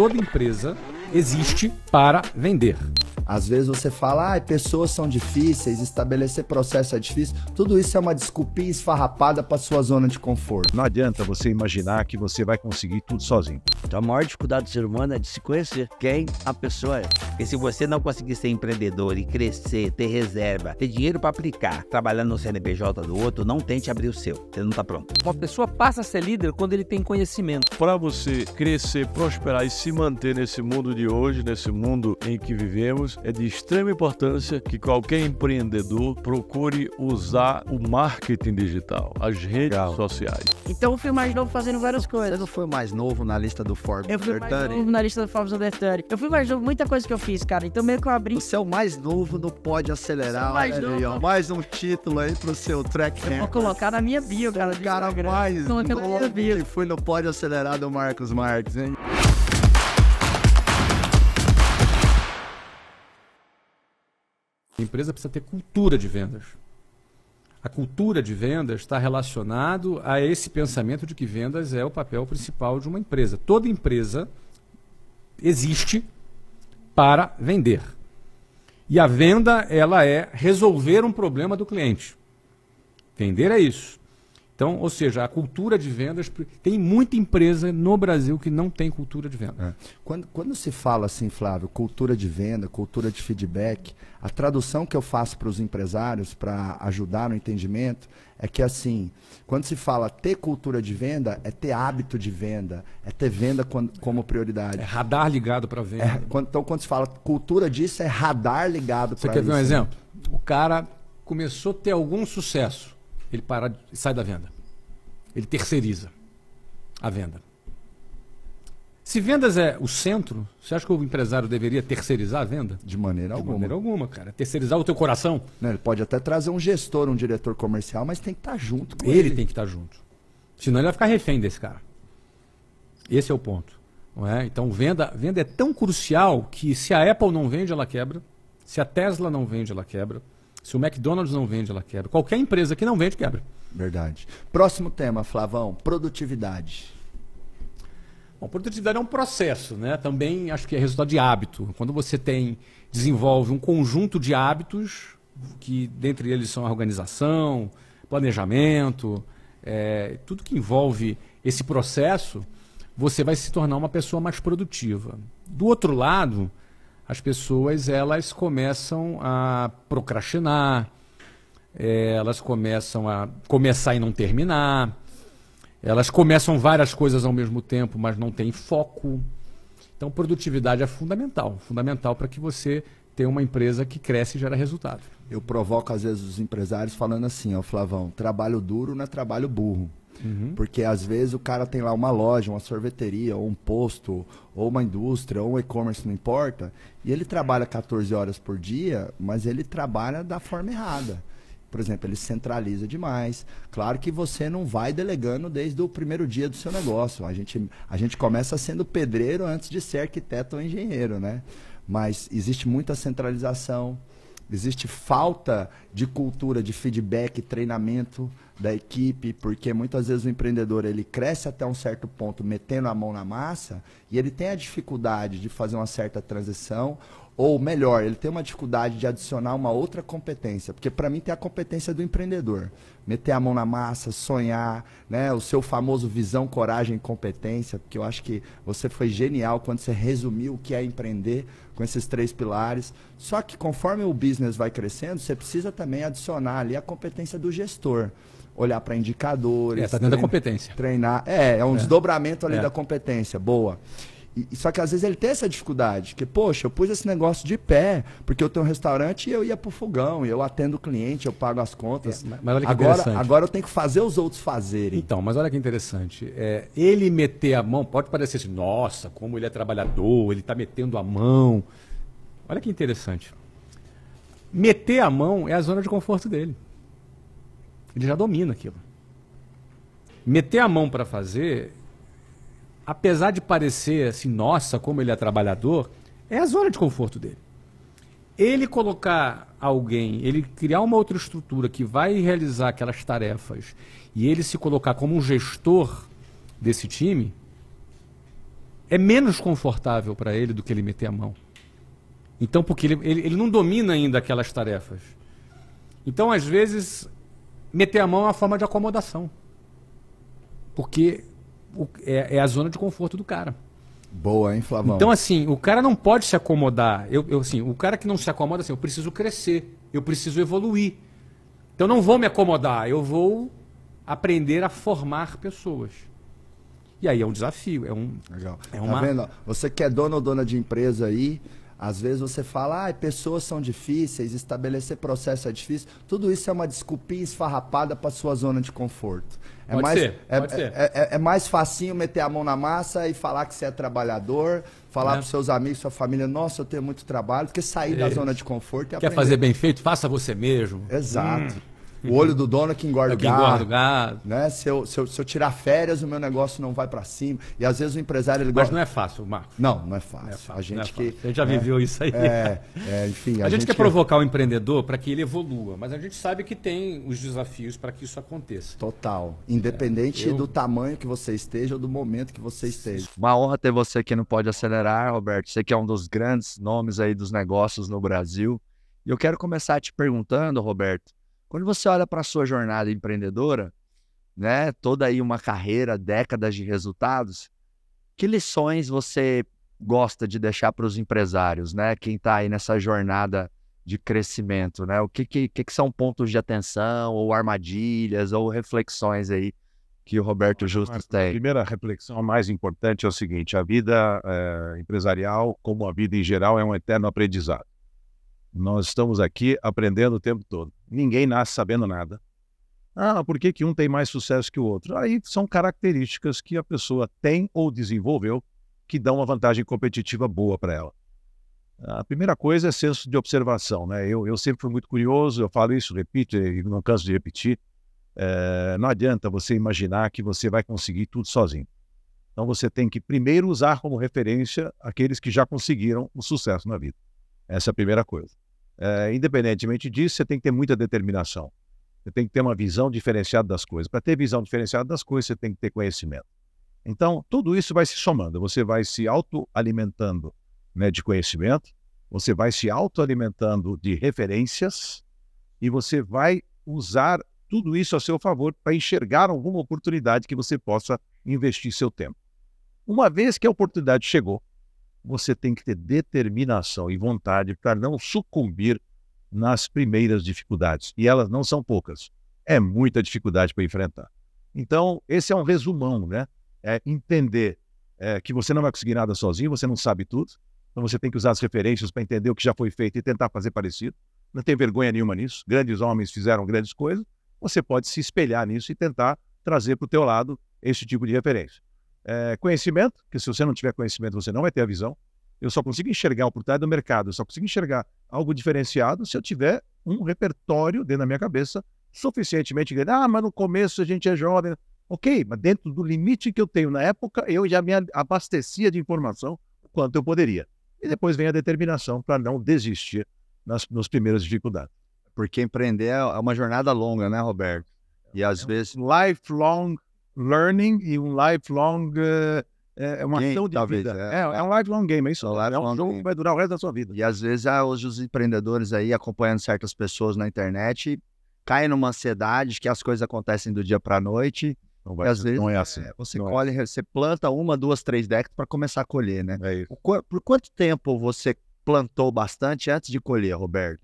Toda empresa existe para vender. Às vezes você fala, ah, pessoas são difíceis, estabelecer processo é difícil. Tudo isso é uma desculpinha esfarrapada para sua zona de conforto. Não adianta você imaginar que você vai conseguir tudo sozinho. Então a maior dificuldade do ser humano é de se conhecer quem a pessoa é. E se você não conseguir ser empreendedor e crescer, ter reserva, ter dinheiro para aplicar, trabalhando no CNPJ do outro, não tente abrir o seu. Você não está pronto. Uma pessoa passa a ser líder quando ele tem conhecimento. Para você crescer, prosperar e se manter nesse mundo de hoje, nesse mundo em que vivemos, é de extrema importância que qualquer empreendedor procure usar o marketing digital, as redes Legal. sociais. Então eu fui mais novo fazendo várias coisas. Você não foi mais novo na lista do Forbes Eu fui mais novo na lista do Forbes Under 30. Eu fui mais novo, muita coisa que eu fiz, cara. Então meio que eu abri. Você é o mais novo no Pode Acelerar. Mais, novo. Aí, ó. mais um título aí pro seu track eu Vou colocar na minha bio, cara. O cara mais novo que foi no Pode Acelerar do Marcos Marques, hein? A empresa precisa ter cultura de vendas. A cultura de vendas está relacionado a esse pensamento de que vendas é o papel principal de uma empresa. Toda empresa existe para vender. E a venda, ela é resolver um problema do cliente. Vender é isso. Então, ou seja, a cultura de vendas. Tem muita empresa no Brasil que não tem cultura de venda. É. Quando, quando se fala assim, Flávio, cultura de venda, cultura de feedback, a tradução que eu faço para os empresários para ajudar no entendimento é que assim, quando se fala ter cultura de venda, é ter hábito de venda, é ter venda como prioridade. É radar ligado para venda. É, quando, então, quando se fala cultura disso, é radar ligado para Você quer ver um exemplo? O cara começou a ter algum sucesso ele para e sai da venda. Ele terceiriza a venda. Se vendas é o centro, você acha que o empresário deveria terceirizar a venda? De maneira alguma. De maneira alguma, cara. Terceirizar o teu coração. Não, ele pode até trazer um gestor, um diretor comercial, mas tem que estar tá junto com ele. Ele tem que estar tá junto. Senão ele vai ficar refém desse cara. Esse é o ponto. Não é? Então, venda, venda é tão crucial que se a Apple não vende, ela quebra. Se a Tesla não vende, ela quebra. Se o McDonald's não vende, ela quebra. Qualquer empresa que não vende, quebra. Verdade. Próximo tema, Flavão, produtividade. Bom, produtividade é um processo, né? Também acho que é resultado de hábito. Quando você tem desenvolve um conjunto de hábitos que dentre eles são a organização, planejamento, é, tudo que envolve esse processo, você vai se tornar uma pessoa mais produtiva. Do outro lado, as pessoas elas começam a procrastinar, é, elas começam a começar e não terminar, elas começam várias coisas ao mesmo tempo, mas não tem foco. Então, produtividade é fundamental, fundamental para que você tenha uma empresa que cresce e gera resultado. Eu provoco às vezes os empresários falando assim, ó, Flavão, trabalho duro não é trabalho burro. Uhum. Porque às vezes o cara tem lá uma loja, uma sorveteria, ou um posto, ou uma indústria, ou um e-commerce, não importa, e ele trabalha 14 horas por dia, mas ele trabalha da forma errada. Por exemplo, ele centraliza demais. Claro que você não vai delegando desde o primeiro dia do seu negócio. A gente, a gente começa sendo pedreiro antes de ser arquiteto ou engenheiro, né? Mas existe muita centralização, existe falta de cultura, de feedback, treinamento da equipe, porque muitas vezes o empreendedor ele cresce até um certo ponto metendo a mão na massa e ele tem a dificuldade de fazer uma certa transição ou melhor, ele tem uma dificuldade de adicionar uma outra competência, porque para mim tem a competência do empreendedor, meter a mão na massa, sonhar, né, o seu famoso visão, coragem e competência, porque eu acho que você foi genial quando você resumiu o que é empreender com esses três pilares. Só que conforme o business vai crescendo, você precisa também adicionar ali a competência do gestor olhar para indicadores. É, tá dentro da competência. Treinar. É, é um é. desdobramento ali é. da competência. Boa. E, só que às vezes ele tem essa dificuldade, que, poxa, eu pus esse negócio de pé, porque eu tenho um restaurante e eu ia pro fogão, eu atendo o cliente, eu pago as contas. É, mas olha que agora, interessante. agora eu tenho que fazer os outros fazerem. Então, mas olha que interessante. É, ele meter a mão, pode parecer assim, nossa, como ele é trabalhador, ele está metendo a mão. Olha que interessante. Meter a mão é a zona de conforto dele. Ele já domina aquilo. Meter a mão para fazer, apesar de parecer assim, nossa, como ele é trabalhador, é a zona de conforto dele. Ele colocar alguém, ele criar uma outra estrutura que vai realizar aquelas tarefas e ele se colocar como um gestor desse time, é menos confortável para ele do que ele meter a mão. Então, porque ele, ele, ele não domina ainda aquelas tarefas. Então, às vezes, meter a mão é uma forma de acomodação. Porque o- é, é a zona de conforto do cara. Boa, hein, Flavão? Então, assim, o cara não pode se acomodar. Eu, eu, assim, o cara que não se acomoda, assim, eu preciso crescer, eu preciso evoluir. Então, não vou me acomodar, eu vou aprender a formar pessoas. E aí é um desafio, é um. Legal. É Tá uma- vendo? Você que é dono ou dona de empresa aí, às vezes você fala, ah, pessoas são difíceis, estabelecer processo é difícil. Tudo isso é uma desculpinha esfarrapada para sua zona de conforto. É Pode mais, ser, é, pode ser. é- é- é mais facinho meter a mão na massa e falar que você é trabalhador, falar É. para seus amigos, sua família, nossa, eu tenho muito trabalho, do que sair da Isso. zona de conforto e Quer aprender. fazer bem feito? Faça você mesmo. Exato. O olho do dono é que engorda É o que gado. engorda o gado. Né? Se, eu, se, eu, se eu tirar férias, o meu negócio não vai para cima. E às vezes o empresário ele Mas gosta. não é fácil, Marcos. Não, não é fácil. Não é fácil, a gente é que. fácil. A gente já né? viveu isso aí. É, é, enfim. A, gente, quer que- provocar o empreendedor para que ele evolua, mas a gente sabe que tem os desafios para que isso aconteça. Total. Independente É, eu- do tamanho que você esteja ou do momento que você esteja. Uma honra ter você aqui no Pode Acelerar, Roberto. Você que é um dos grandes nomes aí dos negócios no Brasil. E eu quero começar te perguntando, Roberto, quando você olha para a sua jornada empreendedora, né, toda aí uma carreira, décadas de resultados, que lições você gosta de deixar para os empresários, né? Quem está aí nessa jornada de crescimento, né? O que, que, que são pontos de atenção, ou armadilhas, ou reflexões aí que o Roberto Justus A tem? primeira reflexão mais importante é o seguinte: a vida eh, empresarial, como a vida em geral, é um eterno aprendizado. Nós estamos aqui aprendendo o tempo todo. Ninguém nasce sabendo nada. Ah, por que, que um tem mais sucesso que o outro? Aí são características que a pessoa tem ou desenvolveu que dão uma vantagem competitiva boa para ela. A primeira coisa é senso de observação. Né? Eu, eu sempre fui muito curioso, eu falo isso, repito e não canso de repetir. Eh, não adianta você imaginar que você vai conseguir tudo sozinho. Então você tem que primeiro usar como referência aqueles que já conseguiram o sucesso na vida. Essa é a primeira coisa. Eh, independentemente disso, você tem que ter muita determinação. Você tem que ter uma visão diferenciada das coisas. Para ter visão diferenciada das coisas, você tem que ter conhecimento. Então, tudo isso vai se somando. Você vai se autoalimentando né, de conhecimento, você vai se autoalimentando de referências e você vai usar tudo isso a seu favor para enxergar alguma oportunidade que você possa investir seu tempo. Uma vez que a oportunidade chegou, você tem que ter determinação e vontade para não sucumbir nas primeiras dificuldades. E elas não são poucas. É muita dificuldade para enfrentar. Então, esse é um resumão, né? É entender é, que você não vai conseguir nada sozinho, você não sabe tudo. Então, você tem que usar as referências para entender o que já foi feito e tentar fazer parecido. Não tem vergonha nenhuma nisso. Grandes homens fizeram grandes coisas. Você pode se espelhar nisso e tentar trazer para o teu lado esse tipo de referência. É, conhecimento, porque se você não tiver conhecimento, você não vai ter a visão. Eu só consigo enxergar a oportunidade do mercado, eu só consigo enxergar algo diferenciado se eu tiver um repertório dentro da minha cabeça suficientemente grande. Ah, mas no começo a gente é jovem. Ok, mas dentro do limite que eu tenho na época, eu já me abastecia de informação o quanto eu poderia. E depois vem a determinação para não desistir nas, nas primeiras dificuldades. Porque empreender é uma jornada longa, né, Roberto? E às É um vezes. lifelong learning e um lifelong eh, é, é uma Game, ação de talvez, vida. é. É, é um lifelong game, é isso. É um É um lifelong jogo game. que vai durar o resto da sua vida. E às vezes ah, hoje os empreendedores aí acompanhando certas pessoas na internet caem numa ansiedade que as coisas acontecem do dia para a noite. Não, vai vezes não é assim. é, você Não é. colhe, você planta uma, duas, três décadas para começar a colher, né? Qua- Por quanto tempo você plantou bastante antes de colher, Roberto?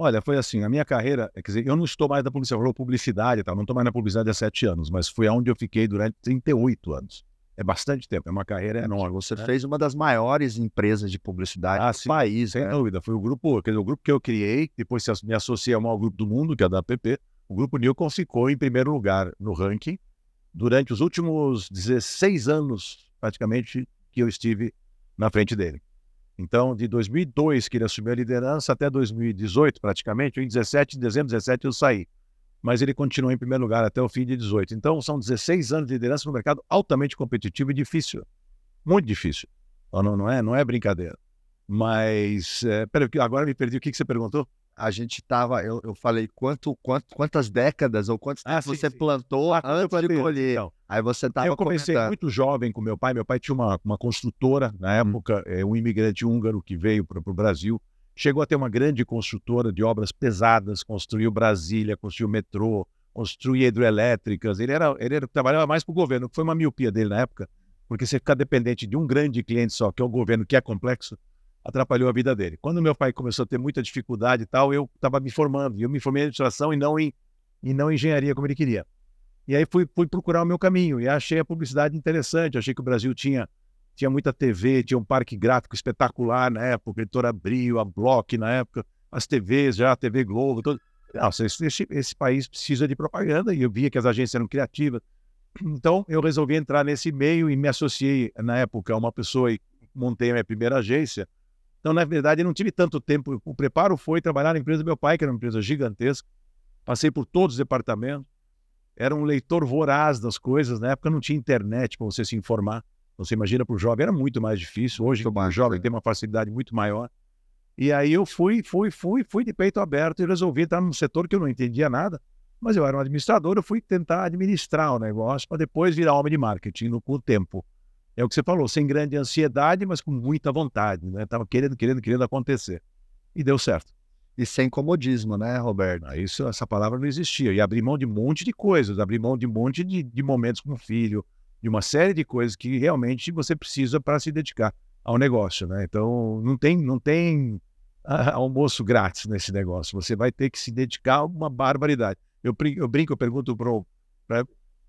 Olha, foi assim, a minha carreira, quer dizer, eu não estou mais na publicidade, falou publicidade e tal, não estou mais na publicidade há sete anos, mas foi onde eu fiquei durante 38 anos. É bastante tempo, é uma carreira enorme. Você né? fez uma das maiores empresas de publicidade Ah, do sim, país, Sem né? dúvida, foi o grupo, quer dizer, o grupo que eu criei, depois me associei ao maior grupo do mundo, que é da APP, o grupo Nilcon ficou em primeiro lugar no ranking durante os últimos 16 anos, praticamente, que eu estive na frente dele. Então, de 2002, que ele assumiu a liderança, até 2018, praticamente, em 17, em dezembro de 17 eu saí. Mas ele continuou em primeiro lugar até o fim de 18. Então, são 16 anos de liderança no mercado altamente competitivo e difícil. Muito difícil. Não, não é, não é brincadeira. Mas, é, peraí, agora me perdi. O que, que você perguntou? A gente tava, eu, eu falei quanto, quanto, quantas décadas ou quantos Ah, sim, você sim. plantou Ah, antes de colher. então. Aí você tava eu comecei comentando. muito jovem com meu pai. Meu pai tinha uma, uma construtora na época, é, um imigrante húngaro que veio para o Brasil. Chegou a ter uma grande construtora de obras pesadas, construiu Brasília, construiu metrô, construiu hidroelétricas. Ele era, ele era, trabalhava mais para o governo, que foi uma miopia dele na época, porque você ficar dependente de um grande cliente só, que é o governo, que é complexo, atrapalhou a vida dele. Quando meu pai começou a ter muita dificuldade e tal, eu estava me formando. E eu me formei em administração e não em, e não em engenharia como ele queria. E aí fui, fui procurar o meu caminho e achei a publicidade interessante. Achei que o Brasil tinha, tinha muita TV, tinha um parque gráfico espetacular na época, Editora Abril, a Block na época, as TVs já, a TV Globo, todo. Nossa, esse, esse, esse país precisa de propaganda e eu via que as agências eram criativas. Então eu resolvi entrar nesse meio e me associei na época a uma pessoa e montei a minha primeira agência. Então, na verdade, eu não tive tanto tempo. O preparo foi trabalhar na empresa do meu pai, que era uma empresa gigantesca. Passei por todos os departamentos era um leitor voraz das coisas. Na época não tinha internet para você se informar. Você imagina para o jovem, era muito mais difícil. Hoje o jovem tem uma facilidade muito maior. E aí eu fui, fui, fui, fui de peito aberto e resolvi estar num setor que eu não entendia nada. Mas eu era um administrador, eu fui tentar administrar o negócio para depois virar homem de marketing no, com o tempo. É o que você falou, sem grande ansiedade, mas com muita vontade. Né? Tava querendo, querendo, querendo acontecer. E deu certo. E sem comodismo, né, Roberto? Ah, Isso, essa palavra não existia. E abrir mão de um monte de coisas, abrir mão de um monte de, de momentos com o filho, de uma série de coisas que realmente você precisa para se dedicar ao negócio, né? Então, não tem, não tem ah, almoço grátis nesse negócio. Você vai ter que se dedicar a uma barbaridade. Eu, eu brinco, eu pergunto pro, pra,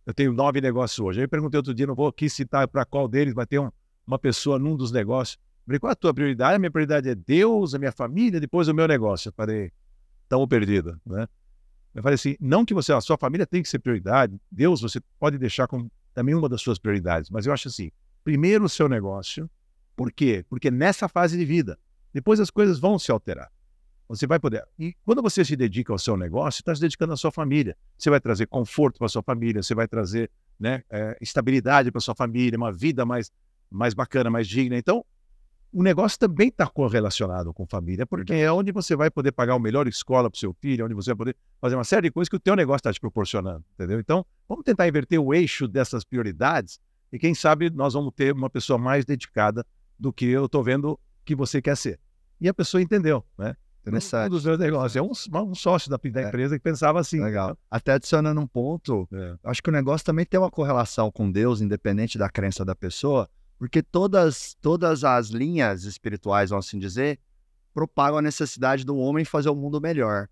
eu tenho nove negócios hoje. Aí eu perguntei outro dia, não vou aqui citar para qual deles vai ter um- uma pessoa num dos negócios. Eu falei, qual a tua prioridade? A minha prioridade é Deus, a minha família, depois o meu negócio. Eu falei, estamos perdidos, né? Eu falei assim, não que você, a sua família tem que ser prioridade, Deus você pode deixar como também uma das suas prioridades, mas eu acho assim, primeiro o seu negócio, por quê? Porque nessa fase de vida, depois as coisas vão se alterar. Você vai poder. E quando você se dedica ao seu negócio, está se dedicando à sua família. Você vai trazer conforto para sua família, você vai trazer né, eh, estabilidade para sua família, uma vida mais, mais bacana, mais digna. Então, o negócio também está correlacionado com família, porque é onde você vai poder pagar a melhor escola para o seu filho, onde você vai poder fazer uma série de coisas que o teu negócio está te proporcionando, entendeu? Então, vamos tentar inverter o eixo dessas prioridades e quem sabe nós vamos ter uma pessoa mais dedicada do que eu estou vendo que você quer ser. E a pessoa entendeu, né? Um Interessante. dos meus negócios. É um, um sócio da, da É. empresa que pensava assim. Legal. Até adicionando um ponto, É. acho que o negócio também tem uma correlação com Deus, independente da crença da pessoa, porque todas, todas as linhas espirituais, vamos assim dizer, propagam a necessidade do homem fazer o mundo melhor.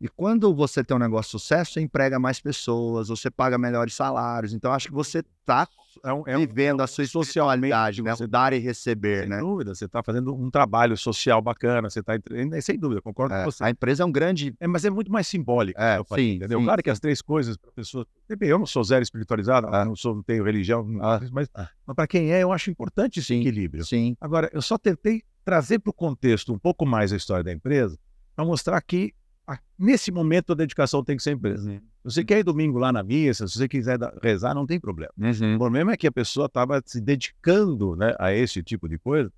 E quando você tem um negócio de sucesso, você emprega mais pessoas, você paga melhores salários. Então, acho que você está É um, é um- vivendo a sua espiritualidade, né? você- dar e receber, sem né? dúvida, você está fazendo um trabalho social bacana, você está sem dúvida, concordo É, com você. a empresa é um grande. É, mas é muito mais simbólico. É, falei, sim, entendeu? sim, claro que sim. as três coisas para pessoas. Eu não sou zero espiritualizado, Ah. não, sou, não tenho religião, não- Ah. mas, Ah. mas para quem é, eu acho importante esse equilíbrio. Sim, Agora, eu só tentei trazer para o contexto um pouco mais a história da empresa, para mostrar que nesse momento a dedicação tem que ser empresa. Se você quer ir domingo lá na missa, se você quiser rezar, não tem problema. Uhum. O problema é que a pessoa estava se dedicando né, a esse tipo de coisa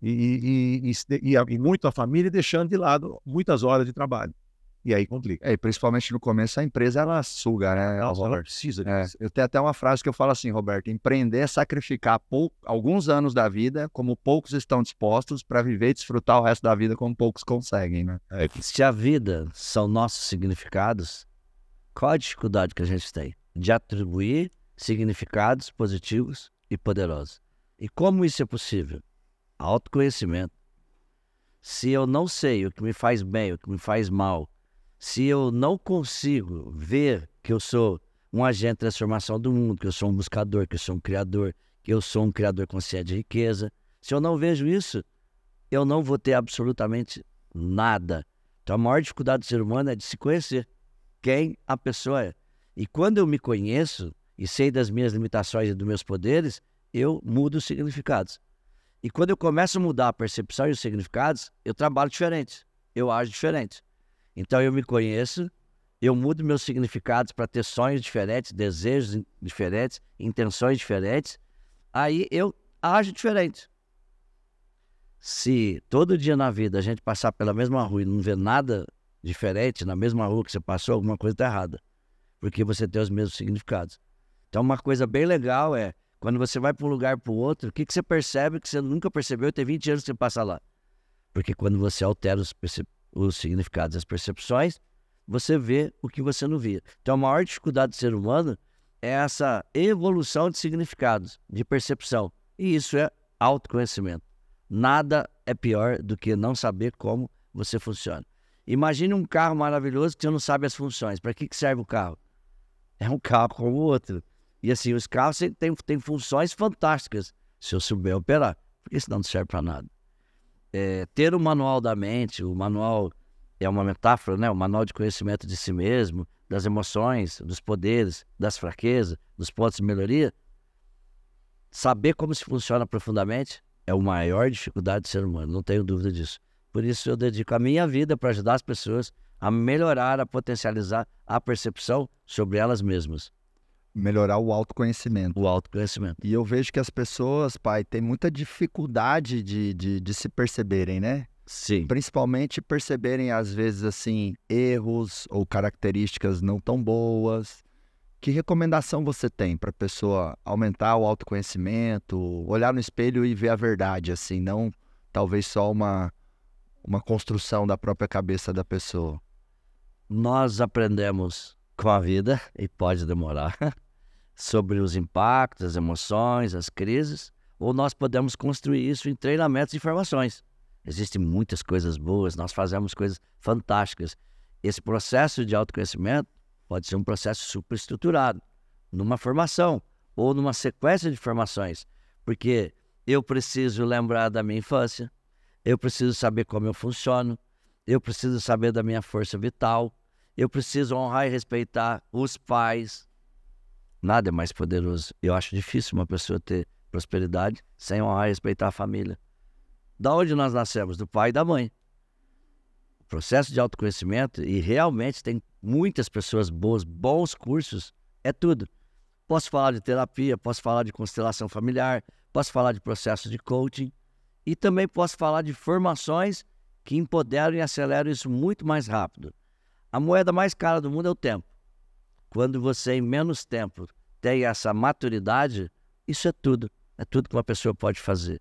e, e, e, e e muito a família deixando de lado muitas horas de trabalho. E aí complica. É, e principalmente no começo, a empresa ela suga, né? Ela Robert? precisa É, disso. eu tenho até uma frase que eu falo assim, Roberto: empreender é sacrificar pou- alguns anos da vida, como poucos estão dispostos, para viver e desfrutar o resto da vida como poucos conseguem, né? Se a vida são nossos significados, qual a dificuldade que a gente tem de atribuir significados positivos e poderosos? E como isso é possível? Autoconhecimento. Se eu não sei o que me faz bem, o que me faz mal, se eu não consigo ver que eu sou um agente de transformação do mundo, que eu sou um buscador, que eu sou um criador, que eu sou um criador consciente de riqueza, se eu não vejo isso, eu não vou ter absolutamente nada. Então a maior dificuldade do ser humano é de se conhecer quem a pessoa é. E quando eu me conheço e sei das minhas limitações e dos meus poderes, eu mudo os significados. E quando eu começo a mudar a percepção e os significados, eu trabalho diferente, eu ajo diferente. Então eu me conheço, eu mudo meus significados para ter sonhos diferentes, desejos diferentes, intenções diferentes, aí eu ajo diferente. Se todo dia na vida a gente passar pela mesma rua e não ver nada diferente, na mesma rua que você passou, alguma coisa está errada. Porque você tem os mesmos significados. Então, uma coisa bem legal é, quando você vai para um lugar para o outro, o que, que você percebe que você nunca percebeu tem 20 anos que você passa lá? Porque quando você altera os, os significados, as percepções, você vê o que você não via. Então, a maior dificuldade do ser humano é essa evolução de significados, de percepção. E isso é autoconhecimento. Nada é pior do que não saber como você funciona. Imagine um carro maravilhoso que você não sabe as funções. Para que, que serve o carro? É um carro como o outro. E assim, os carros têm, têm funções fantásticas se eu souber operar, porque senão não serve para nada. É, ter o manual da mente, o manual é uma metáfora, né? O manual de conhecimento de si mesmo, das emoções, dos poderes, das fraquezas, dos pontos de melhoria. Saber como se funciona profundamente é a maior dificuldade do ser humano, não tenho dúvida disso. Por isso eu dedico a minha vida para ajudar as pessoas a melhorar, a potencializar a percepção sobre elas mesmas, Melhorar o autoconhecimento. o autoconhecimento. E eu vejo que as pessoas, pai, têm muita dificuldade de, de, de se perceberem, né? Sim. Principalmente perceberem, às vezes, assim, erros ou características não tão boas. Que recomendação você tem para a pessoa aumentar o autoconhecimento, olhar no espelho e ver a verdade, assim, não talvez só uma, uma construção da própria cabeça da pessoa? Nós aprendemos com a vida, e pode demorar, sobre os impactos, as emoções, as crises, ou nós podemos construir isso em treinamentos e formações. Existem muitas coisas boas, nós fazemos coisas fantásticas. Esse processo de autoconhecimento pode ser um processo superestruturado, numa formação ou numa sequência de formações, porque eu preciso lembrar da minha infância, eu preciso saber como eu funciono, eu preciso saber da minha força vital, eu preciso honrar e respeitar os pais. Nada é mais poderoso. Eu acho difícil uma pessoa ter prosperidade sem honrar e respeitar a família. Da onde nós nascemos? Do pai e da mãe. O processo de autoconhecimento, e realmente tem muitas pessoas boas, bons cursos, é tudo. Posso falar de terapia, posso falar de constelação familiar, posso falar de processo de coaching e também posso falar de formações que empoderam e aceleram isso muito mais rápido. A moeda mais cara do mundo é o tempo. Quando você, em menos tempo, tem essa maturidade, isso é tudo. É tudo que uma pessoa pode fazer.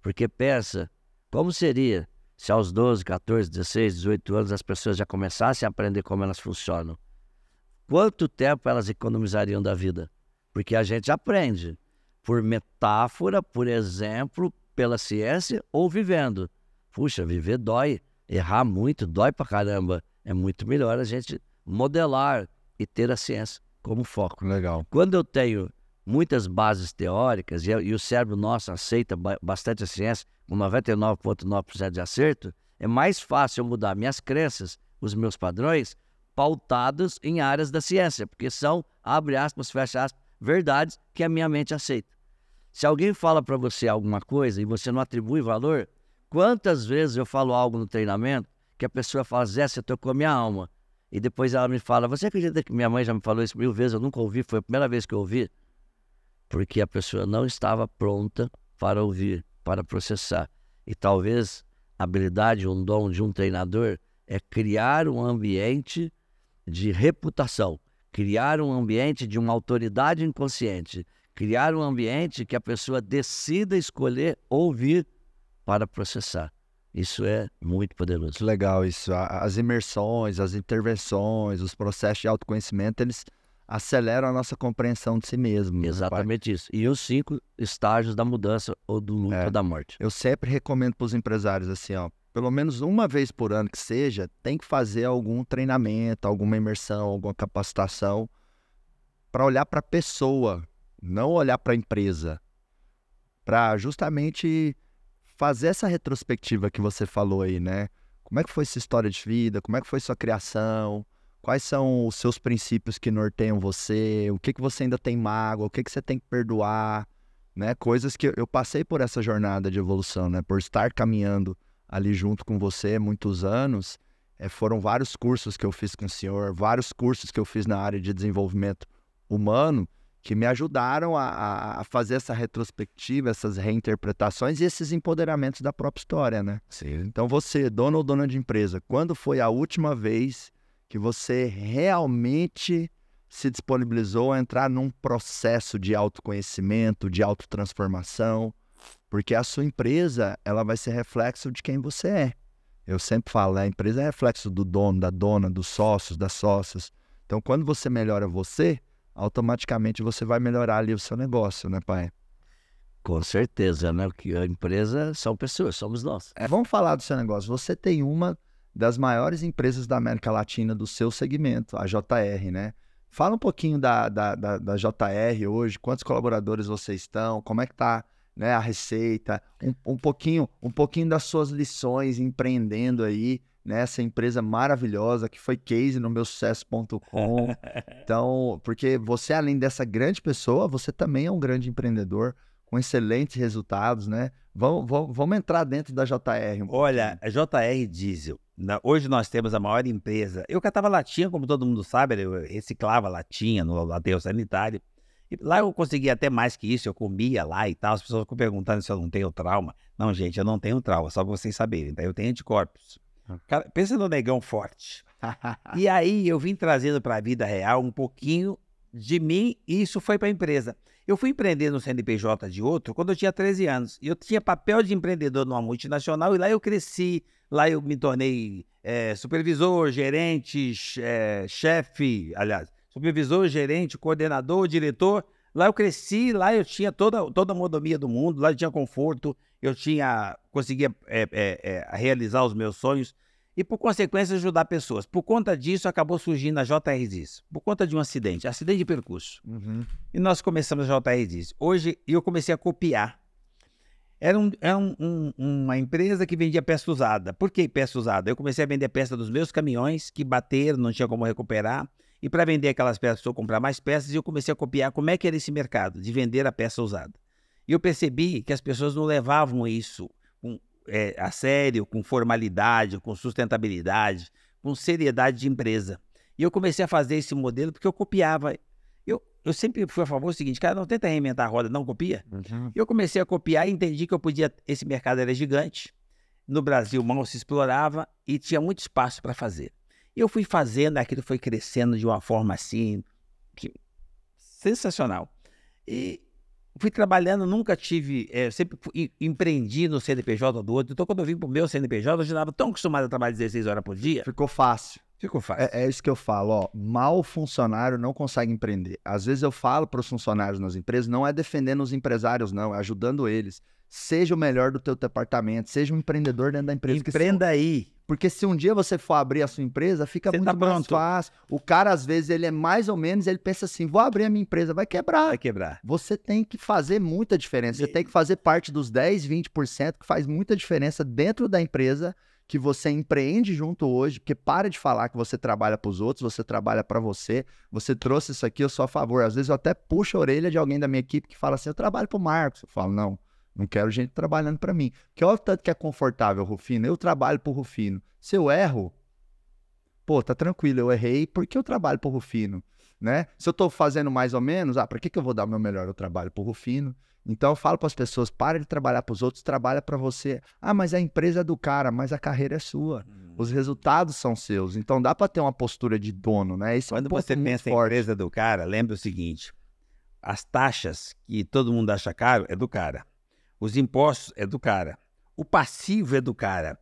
Porque pensa, como seria se aos 12, 14, 16, 18 anos as pessoas já começassem a aprender como elas funcionam? Quanto tempo elas economizariam da vida? Porque a gente aprende por metáfora, por exemplo, pela ciência ou vivendo. Puxa, viver dói. Errar muito dói pra caramba. É muito melhor a gente modelar e ter a ciência como foco. Legal. Quando eu tenho muitas bases teóricas e, e o cérebro nosso aceita ba- bastante a ciência, com 99,9% de acerto, é mais fácil eu mudar minhas crenças, os meus padrões, pautados em áreas da ciência, porque são, abre aspas, fecha aspas, verdades que a minha mente aceita. Se alguém fala para você alguma coisa e você não atribui valor, quantas vezes eu falo algo no treinamento que a pessoa fala, Zé, você tocou minha alma. E depois ela me fala, você acredita que minha mãe já me falou isso mil vezes, eu nunca ouvi, foi a primeira vez que eu ouvi? Porque a pessoa não estava pronta para ouvir, para processar. E talvez a habilidade, um dom de um treinador é criar um ambiente de reputação, criar um ambiente de uma autoridade inconsciente, criar um ambiente que a pessoa decida escolher ouvir para processar. Isso é muito poderoso. Legal isso. As imersões, as intervenções, os processos de autoconhecimento, eles aceleram a nossa compreensão de si mesmo. né? Exatamente isso. E os cinco estágios da mudança ou do luto É. ou da morte. Eu sempre recomendo para os empresários assim, ó, pelo menos uma vez por ano que seja, tem que fazer algum treinamento, alguma imersão, alguma capacitação para olhar para a pessoa, não olhar para a empresa, para justamente fazer essa retrospectiva que você falou aí, né? Como é que foi sua história de vida? Como é que foi sua criação? Quais são os seus princípios que norteiam você? O que que você ainda tem mágoa? O que que você tem que perdoar? né? Coisas que eu passei por essa jornada de evolução, né? Por estar caminhando ali junto com você muitos anos, eh, foram vários cursos que eu fiz com o senhor, vários cursos que eu fiz na área de desenvolvimento humano, que me ajudaram a, a- fazer essa retrospectiva, essas reinterpretações e esses empoderamentos da própria história, né? Sim. Então você, dono ou dona de empresa, quando foi a última vez que você realmente se disponibilizou a entrar num processo de autoconhecimento, de autotransformação? Porque a sua empresa, ela vai ser reflexo de quem você é. Eu sempre falo, né? a empresa é reflexo do dono, da dona, dos sócios, das sócias. Então, quando você melhora você, automaticamente você vai melhorar ali o seu negócio, né, pai? Com certeza, né? Porque a empresa são pessoas, somos nós. É, vamos falar do seu negócio. Você tem uma das maiores empresas da América Latina do seu segmento, a JR, né? Fala um pouquinho da, da, da, da JR hoje, quantos colaboradores vocês estão, como é que tá né, a receita, um, um pouquinho um pouquinho das suas lições empreendendo aí, nessa empresa maravilhosa que foi case no meu sucesso.com. Então, porque você, além dessa grande pessoa, você também é um grande empreendedor com excelentes resultados, né? Vamos, vamos, vamos entrar dentro da JR. um Olha, a JR Diesel. na- hoje nós temos a maior empresa. Eu catava latinha, como todo mundo sabe, eu reciclava latinha no aterro sanitário. E lá eu conseguia até mais que isso, eu comia lá e tal. As pessoas ficam perguntando se eu não tenho trauma. Não, gente, eu não tenho trauma, só pra vocês saberem, tá? Eu tenho anticorpos. Cara, pensa no negão forte. E aí eu vim trazendo para a vida real um pouquinho de mim e isso foi para a empresa. Eu fui empreender no CNPJ de outro quando eu tinha 13 anos. Eu tinha papel de empreendedor numa multinacional e lá eu cresci. Lá eu me tornei eh, supervisor, gerente, eh, chefe, aliás, supervisor, gerente, coordenador, diretor. Lá eu cresci, lá eu tinha toda, toda a modomia do mundo, lá eu tinha conforto, eu tinha conseguia eh, eh, eh, realizar os meus sonhos e, por consequência, ajudar pessoas. Por conta disso, acabou surgindo a JR Diz, por conta de um acidente, acidente de percurso. Uhum. E nós começamos a JR Diz. Hoje, eu comecei a copiar. Era, um- era um- um- uma empresa que vendia peça usada. Por que peça usada? Eu comecei a vender peça dos meus caminhões que bateram, não tinha como recuperar. E para vender aquelas peças, eu comprar mais peças e eu comecei a copiar como é que era esse mercado de vender a peça usada. E eu percebi que as pessoas não levavam isso com, é, a sério, com formalidade, com sustentabilidade, com seriedade de empresa. E eu comecei a fazer esse modelo porque eu copiava. Eu, eu sempre fui a favor do seguinte, cara, não tenta reinventar a roda, não copia. Eu comecei a copiar e entendi que eu podia. Esse mercado era gigante. No Brasil mal se explorava e tinha muito espaço para fazer. E eu fui fazendo, aquilo foi crescendo de uma forma assim. que- sensacional. E fui trabalhando, nunca tive. eh, sempre empreendi no CNPJ do outro. Então, quando eu vim pro meu CNPJ, eu já estava tão acostumado a trabalhar 16 horas por dia. Ficou fácil. Ficou fácil. É, é isso que eu falo, ó. Mal funcionário não consegue empreender. Às vezes eu falo para os funcionários nas empresas, não é defendendo os empresários, não, é ajudando eles. Seja o melhor do teu departamento, seja um empreendedor dentro da empresa. Empreenda aí. Porque se um dia você for abrir a sua empresa, fica Você muito tá mais fácil. O cara, às vezes, ele é mais ou menos, ele pensa assim, vou abrir a minha empresa, vai quebrar. Vai quebrar. Você tem que fazer muita diferença. Você tem que fazer parte dos 10, 20% que faz muita diferença dentro da empresa que você empreende junto hoje, porque para de falar que você trabalha para os outros, você trabalha para você. Você trouxe isso aqui, eu sou a favor. Às vezes eu até puxo a orelha de alguém da minha equipe que fala assim: "Eu trabalho para o Marcos". Eu falo: "Não, não quero gente trabalhando para mim". Porque olha o tanto que é confortável, Rufino. Eu trabalho para o Rufino. Se eu erro, pô, tá tranquilo, eu errei porque eu trabalho pro Rufino, né? Se eu tô fazendo mais ou menos, ah, pra que que eu vou dar o meu melhor? Eu trabalho pro Rufino. Então eu falo para as pessoas, para de trabalhar pros outros, trabalha para você. Ah, mas a empresa é do cara, mas a carreira é sua. Os resultados são seus. Então dá para ter uma postura de dono, né? Isso é um Quando você pensa em forte. empresa do cara, lembra o seguinte: as taxas que todo mundo acha caro é do cara. Os impostos é do cara. O passivo é do cara.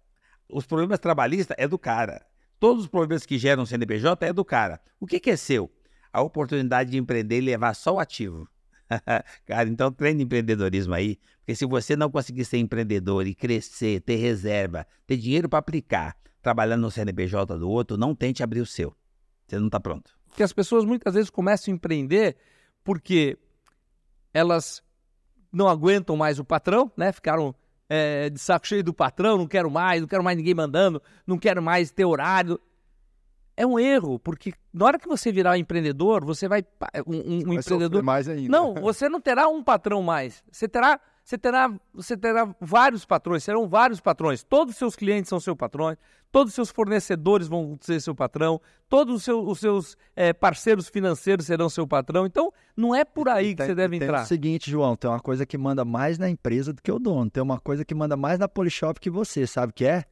Os problemas trabalhistas é do cara. Todos os problemas que geram CNPJ é do cara. O que, que é seu? A oportunidade de empreender e levar só o ativo. cara, então treine empreendedorismo aí, porque se você não conseguir ser empreendedor e crescer, ter reserva, ter dinheiro para aplicar, trabalhando no CNPJ do outro, não tente abrir o seu. Você não está pronto. que as pessoas muitas vezes começam a empreender porque elas não aguentam mais o patrão, né? Ficaram é, de saco cheio do patrão, não quero mais, não quero mais ninguém mandando, não quero mais ter horário. É um erro, porque na hora que você virar empreendedor, você vai. Um, um- Vai empreendedor. mais ainda. Não, você não terá um patrão mais. Você terá você terá, você terá vários patrões, serão vários patrões. Todos os seus clientes são seus patrões, todos os seus fornecedores vão ser seu patrão, todos os seus, os seus é, parceiros financeiros serão seu patrão. Então, não é por aí que Tem- você deve entrar. o seguinte, João, tem uma coisa que manda mais na empresa do que o dono. Tem uma coisa que manda mais na Polishop que você, sabe o que é?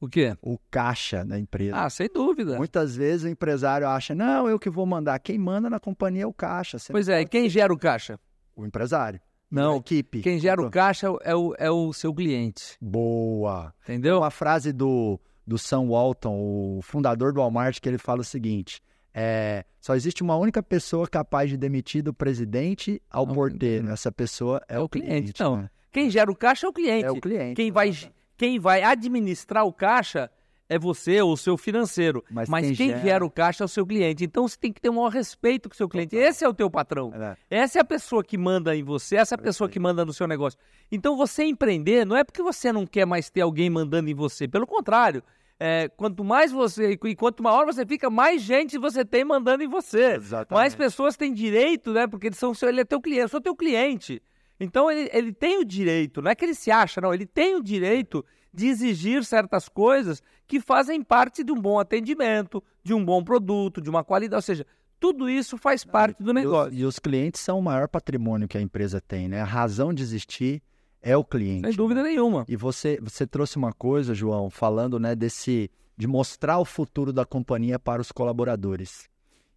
O quê? O caixa da empresa. Ah, sem dúvida. Muitas vezes o empresário acha, não, eu que vou mandar. Quem manda na companhia é o caixa. Você Pois é, e quem gera o caixa? O empresário. Não, equipe. Quem gera o caixa é o, é o seu cliente. Boa. Entendeu? Uma frase do, do Sam Walton, o fundador do Walmart, que ele fala o seguinte: é, só existe uma única pessoa capaz de demitir do presidente ao Não, porteiro. Essa pessoa é, é o o cliente, cliente. então. né? Quem gera o caixa é o cliente. É o cliente. Quem vai, quem vai administrar o caixa é você ou o seu financeiro. Mas Mas, quem quem, gera- gera... o caixa é o seu cliente. Então você tem que ter o maior respeito com o seu cliente. Esse é o teu patrão. É. Essa é a pessoa que manda em você, essa é a pessoa que manda no seu negócio. Então você empreender não é porque você não quer mais ter alguém mandando em você. Pelo contrário. é, quanto mais você e quanto maior você fica, mais gente você tem mandando em você. Exatamente. Mais pessoas têm direito, né? Porque eles são seu, ele é teu cliente, eu sou teu cliente. Então ele, ele tem o direito, não é que ele se acha, não, ele tem o direito de exigir certas coisas que fazem parte de um bom atendimento, de um bom produto, de uma qualidade, ou seja, tudo isso faz parte do E os, negócio. e os clientes são o maior patrimônio que a empresa tem, né? A razão de existir é o cliente. Sem dúvida nenhuma. E você, você trouxe uma coisa, João, falando né, desse de mostrar o futuro da companhia para os colaboradores.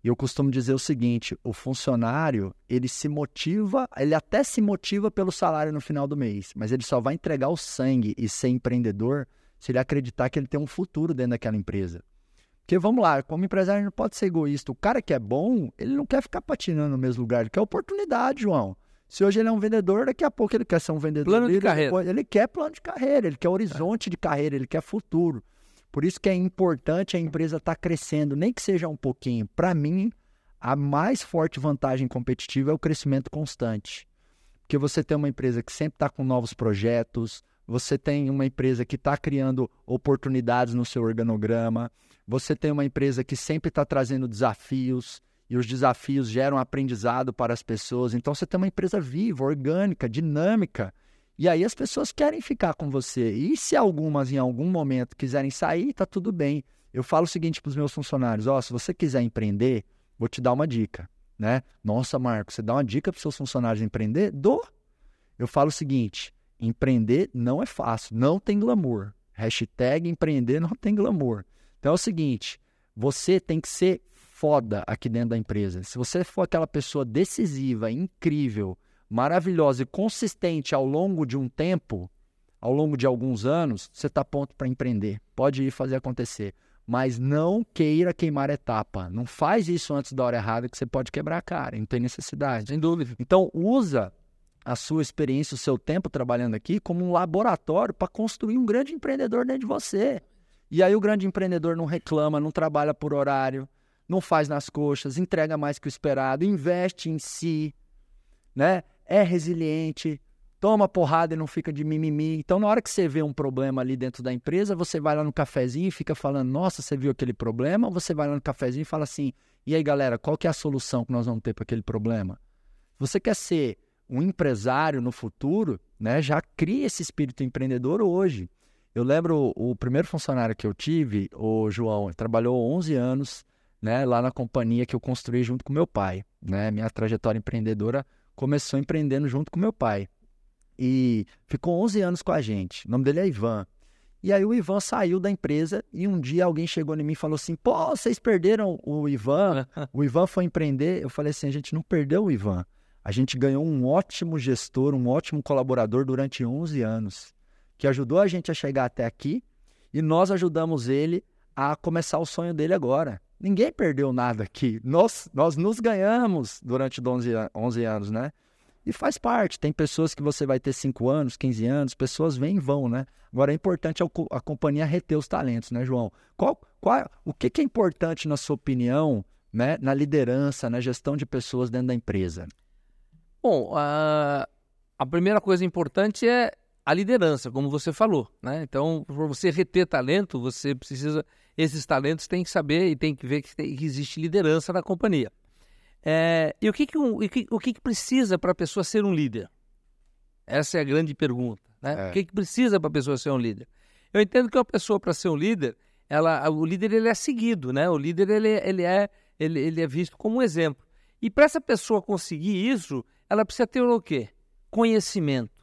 E eu costumo dizer o seguinte: o funcionário ele se motiva, ele até se motiva pelo salário no final do mês, mas ele só vai entregar o sangue e ser empreendedor se ele acreditar que ele tem um futuro dentro daquela empresa. Porque vamos lá, como empresário não pode ser egoísta. O cara que é bom, ele não quer ficar patinando no mesmo lugar, ele quer oportunidade, João. Se hoje ele é um vendedor, daqui a pouco ele quer ser um vendedor. Plano de líder, carreira. depois- Ele quer plano de carreira, ele quer horizonte de carreira, ele quer futuro. Por isso que é importante a empresa estar crescendo, nem que seja um pouquinho. Para mim, a mais forte vantagem competitiva é o crescimento constante. Porque você tem uma empresa que sempre está com novos projetos, você tem uma empresa que está criando oportunidades no seu organograma, você tem uma empresa que sempre está trazendo desafios, e os desafios geram aprendizado para as pessoas. Então você tem uma empresa viva, orgânica, dinâmica. E aí as pessoas querem ficar com você. E se algumas em algum momento quiserem sair, tá tudo bem. Eu falo o seguinte para os meus funcionários: ó, se você quiser empreender, vou te dar uma dica, né? Nossa, Marco, você dá uma dica para seus funcionários empreender? Dou. Eu falo o seguinte: empreender não é fácil, não tem glamour. Hashtag empreender não tem glamour. Então é o seguinte: você tem que ser foda aqui dentro da empresa. Se você for aquela pessoa decisiva, incrível, maravilhosa e consistente ao longo de um tempo, ao longo de alguns anos, você está pronto para empreender. Pode ir fazer acontecer. Mas não queira queimar etapa. Não faz isso antes da hora errada que você pode quebrar a cara. Não tem necessidade. Sem dúvida. Então, usa a sua experiência, o seu tempo trabalhando aqui como um laboratório para construir um grande empreendedor dentro de você. E aí o grande empreendedor não reclama, não trabalha por horário, não faz nas coxas, entrega mais que o esperado, investe em si, né? É resiliente, toma porrada e não fica de mimimi. Então, na hora que você vê um problema ali dentro da empresa, você vai lá no cafezinho e fica falando, nossa, você viu aquele problema? Ou você vai lá no cafezinho e fala assim, e aí, galera, qual que é a solução que nós vamos ter para aquele problema? Você quer ser um empresário no futuro, né? Já cria esse espírito empreendedor hoje. Eu lembro o, primeiro funcionário que eu tive, o João, trabalhou 11 anos, né, lá na companhia que eu construí junto com meu pai, né? Minha trajetória empreendedora começou empreendendo junto com meu pai. E ficou 11 anos com a gente. O nome dele é Ivan. E aí o Ivan saiu da empresa e um dia alguém chegou em mim e falou assim: "Pô, vocês perderam o Ivan? O Ivan foi empreender?" Eu falei assim: "A gente não perdeu o Ivan. A gente ganhou um ótimo gestor, um ótimo colaborador durante 11 anos, que ajudou a gente a chegar até aqui e nós ajudamos ele a começar o sonho dele agora. Ninguém perdeu nada aqui. Nós, nós nos ganhamos durante 11, an- 11 anos, né? E faz parte. Tem pessoas que você vai ter 5 anos, 15 anos, pessoas vêm e vão, né? Agora é importante a, a companhia reter os talentos, né, João? Qual, qual, o que, que é importante, na sua opinião, né, na liderança, na gestão de pessoas dentro da empresa? Bom, a, a primeira coisa importante é a liderança, como você falou, né? Então, para você reter talento, você precisa, esses talentos têm que saber e tem que ver que, tem- que existe liderança na companhia. É, e o que que, um- que, o que que precisa para a pessoa ser um líder? Essa é a grande pergunta. Né? É. O que, que precisa para a pessoa ser um líder? Eu entendo que uma pessoa, para ser um líder, ela, o líder ele é seguido, né? O líder ele, ele, é, ele, ele é visto como um exemplo. E para essa pessoa conseguir isso, ela precisa ter o quê? Conhecimento.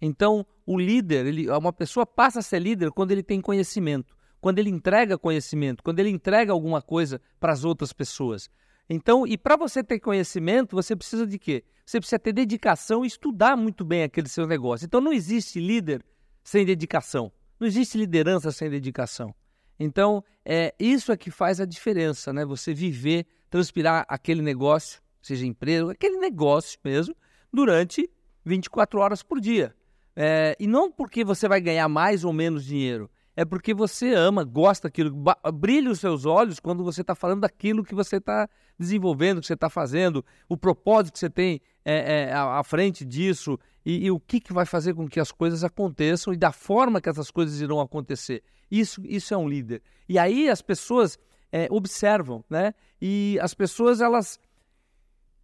Então, o líder, ele, uma pessoa passa a ser líder quando ele tem conhecimento, quando ele entrega conhecimento, quando ele entrega alguma coisa para as outras pessoas. Então, e para você ter conhecimento, você precisa de quê? Você precisa ter dedicação e estudar muito bem aquele seu negócio. Então, não existe líder sem dedicação. Não existe liderança sem dedicação. Então, é isso é que faz a diferença, né? Você viver, transpirar aquele negócio, seja empresa, aquele negócio mesmo, durante 24 horas por dia. É, e não porque você vai ganhar mais ou menos dinheiro, é porque você ama, gosta daquilo, brilha os seus olhos quando você está falando daquilo que você está desenvolvendo, que você está fazendo, o propósito que você tem é, é, à, frente disso e, e o que, que vai fazer com que as coisas aconteçam e da forma que essas coisas irão acontecer. Isso, isso é um líder. E aí as pessoas é, observam, né? E as pessoas elas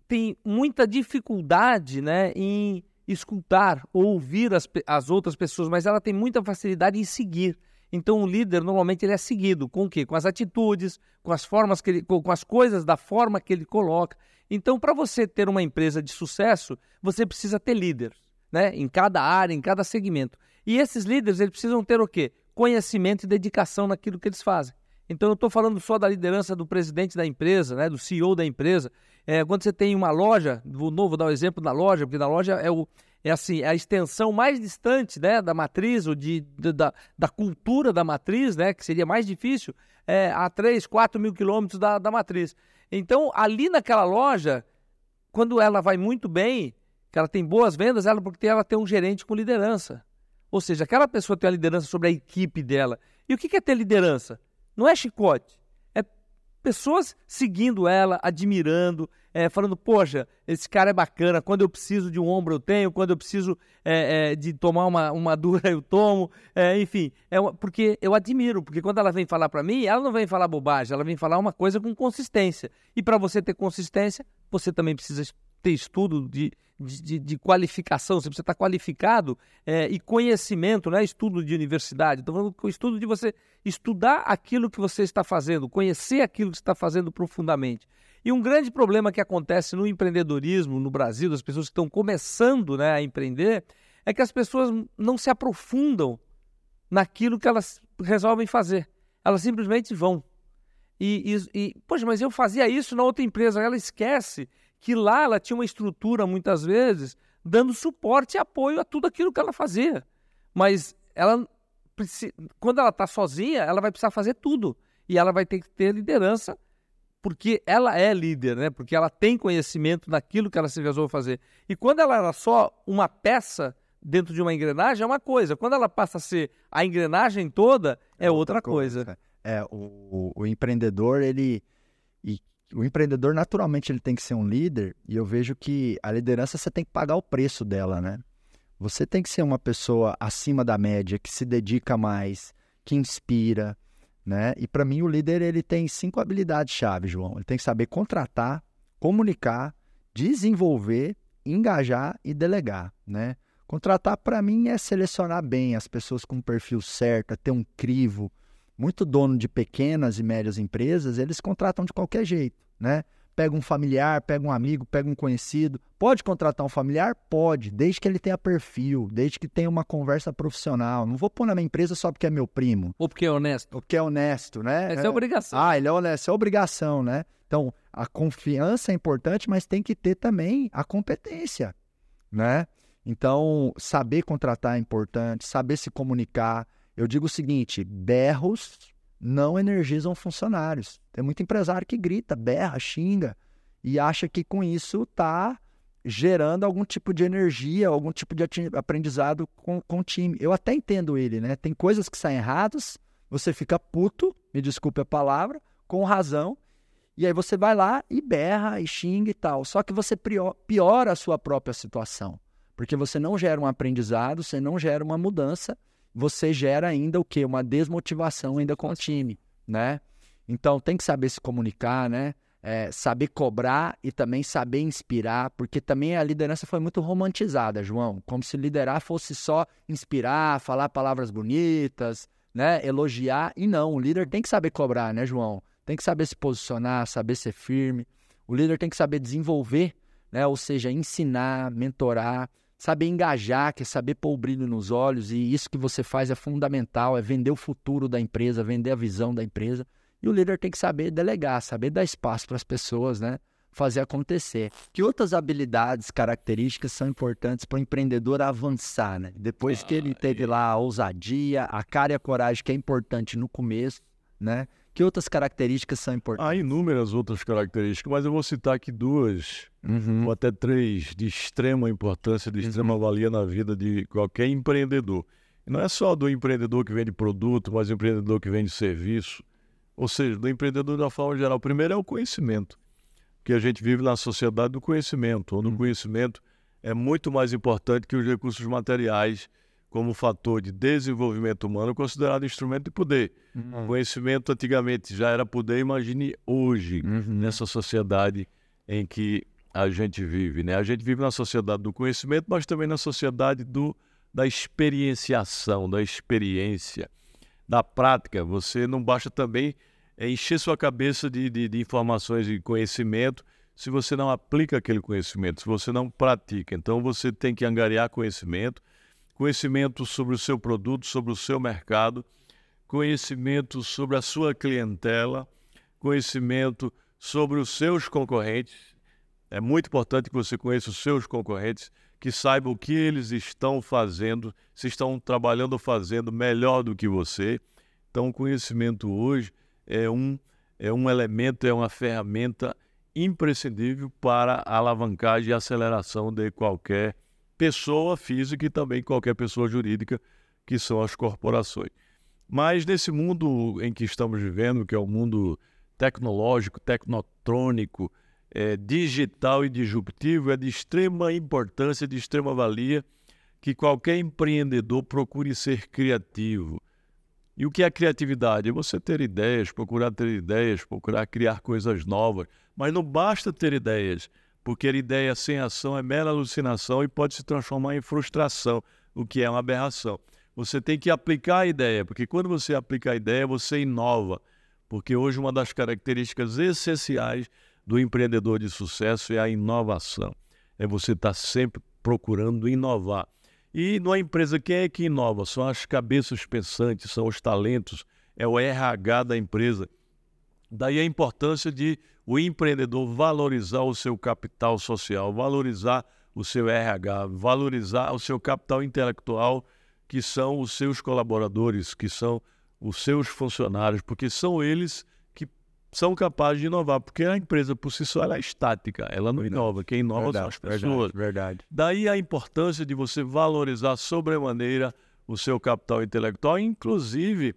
têm muita dificuldade, né, em escutar ou ouvir as, as outras pessoas, mas ela tem muita facilidade em seguir. Então o líder normalmente ele é seguido com o quê? Com as atitudes, com as formas que ele, com, as coisas da forma que ele coloca. Então para você ter uma empresa de sucesso, você precisa ter líderes, né? Em cada área, em cada segmento. E esses líderes eles precisam ter o quê? Conhecimento e dedicação naquilo que eles fazem. Então eu estou falando só da liderança do presidente da empresa, né, do CEO da empresa. É, quando você tem uma loja, vou novo dar o exemplo da loja, porque na loja é, o, é assim, a extensão mais distante né, da matriz, ou de, de- da, da cultura da matriz, né, que seria mais difícil, é, a 3, 4 mil quilômetros da, da matriz. Então, ali naquela loja, quando ela vai muito bem, que ela tem boas vendas, ela porque ela tem um gerente com liderança. Ou seja, aquela pessoa tem a liderança sobre a equipe dela. E o que é ter liderança? Não é chicote. Pessoas seguindo ela, admirando, é, falando, poxa, esse cara é bacana, quando eu preciso de um ombro eu tenho, quando eu preciso é, é, de tomar uma, uma dura eu tomo, é, enfim, é porque eu admiro, porque quando ela vem falar para mim, ela não vem falar bobagem, ela vem falar uma coisa com consistência. E para você ter consistência, você também precisa ter estudo de, de, de- qualificação, você precisa estar qualificado é, e conhecimento, não é estudo de universidade. Estou falando com o estudo de você estudar aquilo que você está fazendo, conhecer aquilo que você está fazendo profundamente. E um grande problema que acontece no empreendedorismo no Brasil, das pessoas que estão começando né, a empreender, é que as pessoas não se aprofundam naquilo que elas resolvem fazer. Elas simplesmente vão. E, e, e, poxa, mas eu fazia isso na outra empresa. Ela esquece que lá ela tinha uma estrutura, muitas vezes, dando suporte e apoio a tudo aquilo que ela fazia. Mas ela, quando ela está sozinha, ela vai precisar fazer tudo. E ela vai ter que ter liderança, porque ela é líder, né? Porque ela tem conhecimento naquilo que ela se resolve fazer. E quando ela era só uma peça dentro de uma engrenagem, é uma coisa. Quando ela passa a ser a engrenagem toda, é, outra, coisa. É, o, o empreendedor, ele. E o empreendedor, naturalmente, ele tem que ser um líder, e eu vejo que a liderança você tem que pagar o preço dela, né? Você tem que ser uma pessoa acima da média, que se dedica mais, que inspira, né? E para mim, o líder, ele tem cinco habilidades-chave, João. Ele tem que saber contratar, comunicar, desenvolver, engajar e delegar, né? Contratar, para mim, é selecionar bem as pessoas com o perfil certo, ter um crivo, muito dono de pequenas e médias empresas, eles contratam de qualquer jeito, né? Pega um familiar, pega um amigo, pega um conhecido. Pode contratar um familiar? Pode, desde que ele tenha perfil, desde que tenha uma conversa profissional. Não vou pôr na minha empresa só porque é meu primo, Ou porque é honesto. ou porque é honesto, né? Essa é, obrigação. Ah, ele é honesto, é obrigação, né? Então, a confiança é importante, mas tem que ter também a competência, né? Então, saber contratar é importante, saber se comunicar. Eu digo o seguinte: berros não energizam funcionários. Tem muito empresário que grita, berra, xinga e acha que com isso está gerando algum tipo de energia, algum tipo de aprendizado com, com o time. Eu até entendo ele, né? Tem coisas que saem erradas, você fica puto, me desculpe a palavra, com razão, e aí você vai lá e berra e xinga e tal. Só que você piora a sua própria situação, porque você não gera um aprendizado, você não gera uma mudança, você gera ainda o quê? Uma desmotivação ainda com o time, né? Então tem que saber se comunicar, né? é, saber cobrar e também saber inspirar, porque também a liderança foi muito romantizada, João, como se liderar fosse só inspirar, falar palavras bonitas, né, elogiar, e não, o líder tem que saber cobrar, né, João? Tem que saber se posicionar, saber ser firme. O líder tem que saber desenvolver, né, ou seja, ensinar, mentorar, saber engajar, que é saber pôr o brilho nos olhos, e isso que você faz é fundamental, é vender o futuro da empresa, vender a visão da empresa. E o líder tem que saber delegar, saber dar espaço para as pessoas, né? Fazer acontecer. Que outras habilidades, características são importantes para o empreendedor avançar, né? Depois que ele teve lá a ousadia, a cara e a coragem, que é importante no começo, né? Que outras características são importantes? Há inúmeras outras características, mas eu vou citar aqui duas, Uhum. ou até três, de extrema importância, de extrema valia na vida de qualquer empreendedor. E não é só do empreendedor que vende produto, mas do empreendedor que vende serviço. Ou seja, do empreendedor de uma forma geral. Primeiro é o conhecimento, que a gente vive na sociedade do conhecimento, onde o conhecimento é muito mais importante que os recursos materiais como fator de desenvolvimento humano considerado instrumento de poder. Uhum. Conhecimento antigamente já era poder, imagine hoje, Uhum. nessa sociedade em que a gente vive. Né? A gente vive na sociedade do conhecimento, mas também na sociedade do, da experienciação, da experiência, da prática. Você não basta também encher sua cabeça de, de, de informações e conhecimento se você não aplica aquele conhecimento, se você não pratica. Então você tem que angariar conhecimento, conhecimento sobre o seu produto, sobre o seu mercado, conhecimento sobre a sua clientela, conhecimento sobre os seus concorrentes. É muito importante que você conheça os seus concorrentes, que saiba o que eles estão fazendo, se estão trabalhando ou fazendo melhor do que você. Então, o conhecimento hoje é um, é um elemento, é uma ferramenta imprescindível para a alavancagem e aceleração de qualquer pessoa física e também qualquer pessoa jurídica, que são as corporações. Mas nesse mundo em que estamos vivendo, que é o mundo tecnológico, tecnotrônico, é, digital e disruptivo, é de extrema importância, de extrema valia que qualquer empreendedor procure ser criativo. E o que é criatividade? É você ter ideias, procurar ter ideias, procurar criar coisas novas. Mas não basta ter ideias, porque a ideia sem ação é mera alucinação e pode se transformar em frustração, o que é uma aberração. Você tem que aplicar a ideia, porque quando você aplica a ideia, você inova. Porque hoje uma das características essenciais do empreendedor de sucesso é a inovação. É você estar sempre procurando inovar. E numa empresa, quem é que inova? São as cabeças pensantes, são os talentos, é o RH da empresa. Daí a importância de o empreendedor valorizar o seu capital social, valorizar o seu RH, valorizar o seu capital intelectual, que são os seus colaboradores, que são os seus funcionários, porque são eles que são capazes de inovar, porque a empresa por si só ela é estática, ela não inova, quem inova são as pessoas. verdade. Daí a importância de você valorizar sobremaneira o seu capital intelectual, inclusive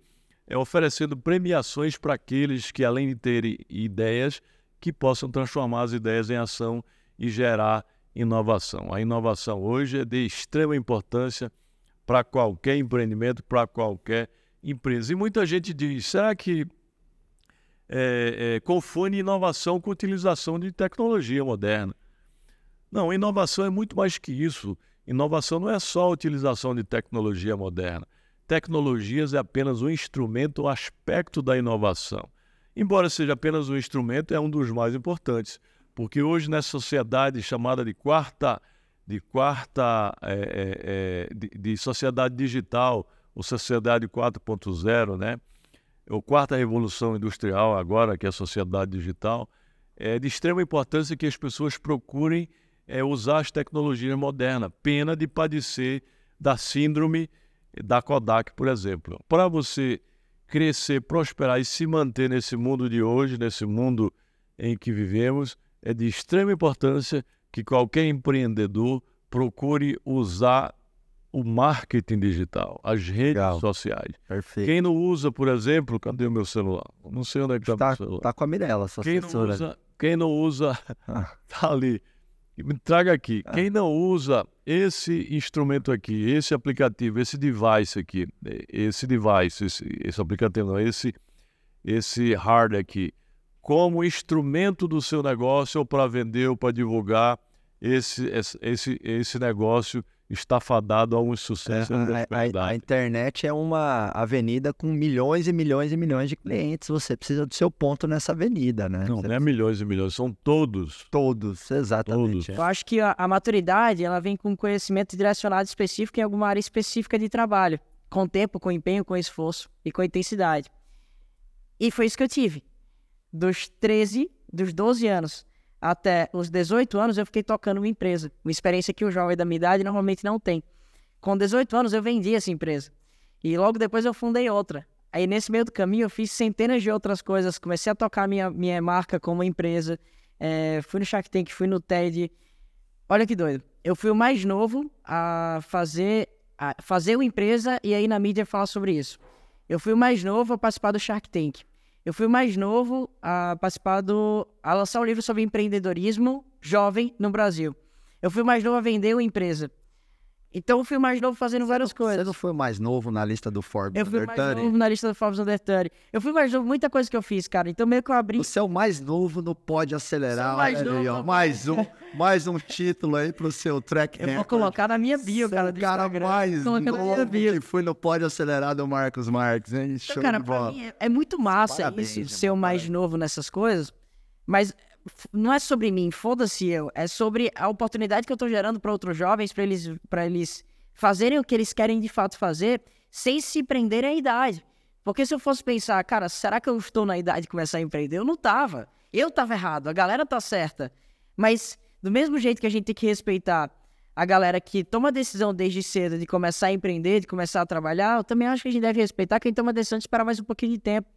é, oferecendo premiações para aqueles que, além de terem ideias, que possam transformar as ideias em ação e gerar inovação. A inovação hoje é de extrema importância para qualquer empreendimento, para qualquer empresa. E muita gente diz: será que é, é, confunde inovação com utilização de tecnologia moderna? Não, inovação é muito mais que isso. Inovação não é só a utilização de tecnologia moderna. Tecnologias é apenas um instrumento, um aspecto da inovação. Embora seja apenas um instrumento, é um dos mais importantes, porque hoje nessa sociedade chamada de quarta, de quarta, é, é, de, de sociedade digital, ou sociedade 4.0, né? Ou quarta revolução industrial agora, que é a sociedade digital, é de extrema importância que as pessoas procurem é, usar as tecnologias modernas. Pena de padecer da síndrome da Kodak, por exemplo. Para você crescer, prosperar e se manter nesse mundo de hoje, nesse mundo em que vivemos, é de extrema importância que qualquer empreendedor procure usar o marketing digital, as redes Legal. sociais. Perfeito. Quem não usa, por exemplo, cadê o meu celular? Não sei onde é que está Tá, meu celular. tá com a Mirella, sua Quem não assessora. usa, quem não usa, Ah. tá ali. Me traga aqui. Quem não usa esse instrumento aqui, esse aplicativo, esse device aqui, esse device, esse, esse aplicativo, não, esse, esse hardware aqui, como instrumento do seu negócio ou para vender ou para divulgar esse, esse, esse negócio está fadado a um sucesso É, A, a- a internet é uma avenida com milhões e milhões e milhões de clientes. Você precisa do seu ponto nessa avenida, né? Não, Você não é milhões e milhões, são todos. Todos, exatamente. Todos. é. Eu acho que a, a maturidade ela vem com conhecimento direcionado específico em alguma área específica de trabalho, com tempo, com empenho, com esforço e com intensidade. E foi isso que eu tive. Dos 13, dos 12 anos até os 18 anos, eu fiquei tocando uma empresa. Uma experiência que o jovem da minha idade normalmente não tem. Com 18 anos, eu vendi essa empresa. E logo depois eu fundei outra. Aí nesse meio do caminho eu fiz centenas de outras coisas. Comecei a tocar minha, minha marca como empresa. É, fui no Shark Tank, fui no TED. Olha que doido. Eu fui o mais novo a fazer, a fazer uma empresa e aí na mídia falar sobre isso. Eu fui o mais novo a participar do Shark Tank. Eu fui o mais novo a participar do. a lançar um livro sobre empreendedorismo jovem no Brasil. Eu fui o mais novo a vender uma empresa. Então eu fui mais novo fazendo várias Você coisas. não foi o mais novo na lista do Forbes Eu fui Under mais 30? novo na lista do Forbes Under 30. Eu fui mais novo, muita coisa que eu fiz, cara. Então meio que eu abri. Você é o mais novo no Pode Acelerar. Mais olha aí, novo. ó. Mais um, mais um título aí pro seu track Eu vou colocar na minha bio, Você é cara. o do cara Instagram. mais Colocar na minha novo bio. que foi no Pode Acelerar do Marcos Marques, hein? Show Então, cara, de pra bola. mim é, é muito massa Parabéns, isso, ser o mais novo nessas coisas, mas não é sobre mim, foda-se eu, é sobre a oportunidade que eu tô gerando para outros jovens, para eles, eles fazerem o que eles querem de fato fazer, sem se prenderem à idade. Porque se eu fosse pensar, cara, será que eu estou na idade de começar a empreender? Eu não tava. Eu tava errado, a galera tá certa. Mas, do mesmo jeito que a gente tem que respeitar a galera que toma a decisão desde cedo de começar a empreender, de começar a trabalhar, eu também acho que a gente deve respeitar quem toma a decisão de esperar mais um pouquinho de tempo.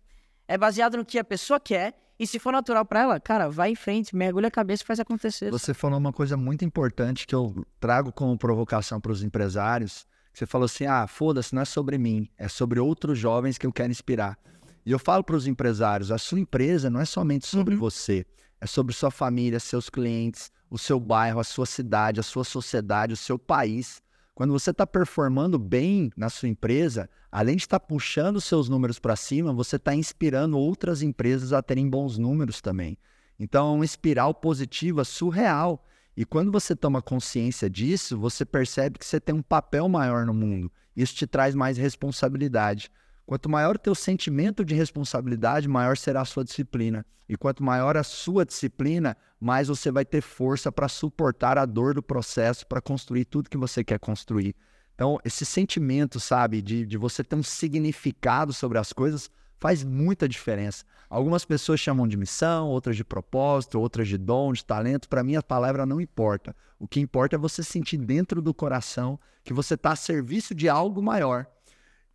É baseado no que a pessoa quer, e se for natural pra ela, cara, vai em frente, mergulha a cabeça e faz acontecer. Você falou uma coisa muito importante que eu trago como provocação para os empresários. Você falou assim: ah, foda-se, não é sobre mim, é sobre outros jovens que eu quero inspirar. E eu falo para os empresários: a sua empresa não é somente sobre você, é sobre sua família, seus clientes, o seu bairro, a sua cidade, a sua sociedade, o seu país. Quando você está performando bem na sua empresa, além de estar puxando seus números para cima, você está inspirando outras empresas a terem bons números também. Então, é uma espiral positiva surreal. E quando você toma consciência disso, você percebe que você tem um papel maior no mundo. Isso te traz mais responsabilidade. Quanto maior o teu sentimento de responsabilidade, maior será a sua disciplina. E quanto maior a sua disciplina, mais você vai ter força para suportar a dor do processo, para construir tudo que você quer construir. Então, esse sentimento, sabe, de, de você ter um significado sobre as coisas, faz muita diferença. Algumas pessoas chamam de missão, outras de propósito, outras de dom, de talento. Para mim, a palavra não importa. O que importa é você sentir dentro do coração que você está a serviço de algo maior.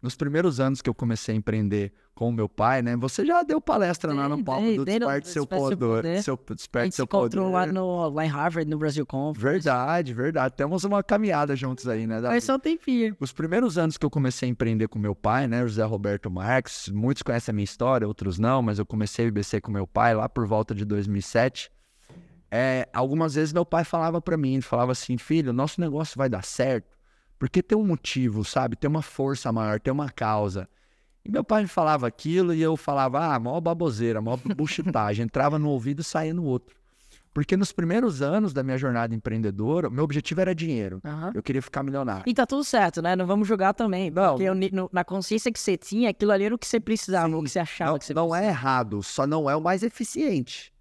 Nos primeiros anos que eu comecei a empreender com o meu pai, né? Você já deu palestra lá no Dei, palco dei, do dei Desperte Seu Poder. Seu, A Desperte Seu encontrou Poder. lá, no, lá em Harvard, no Brasil Conference. Verdade, verdade. Temos uma caminhada juntos aí, né? Foi só um tempinho. Os primeiros anos que eu comecei a empreender com meu pai, né, José Roberto Marques, muitos conhecem a minha história, outros não, mas eu comecei a IBC com meu pai lá por volta de 2007. É, algumas vezes meu pai falava para mim, ele falava assim, filho, nosso negócio vai dar certo, porque tem um motivo, sabe? Tem uma força maior, tem uma causa. E meu pai me falava aquilo e eu falava, ah, maior baboseira, maior buchitagem, entrava no ouvido e saía no outro. Porque nos primeiros anos da minha jornada empreendedora, meu objetivo era dinheiro. Aham. Eu queria ficar milionário. E tá tudo certo, né? Não vamos julgar também. Não. Porque eu no- na consciência que você tinha, aquilo ali era o que você precisava, Sim. o que você achava Não, que você não é errado, só não é o mais eficiente.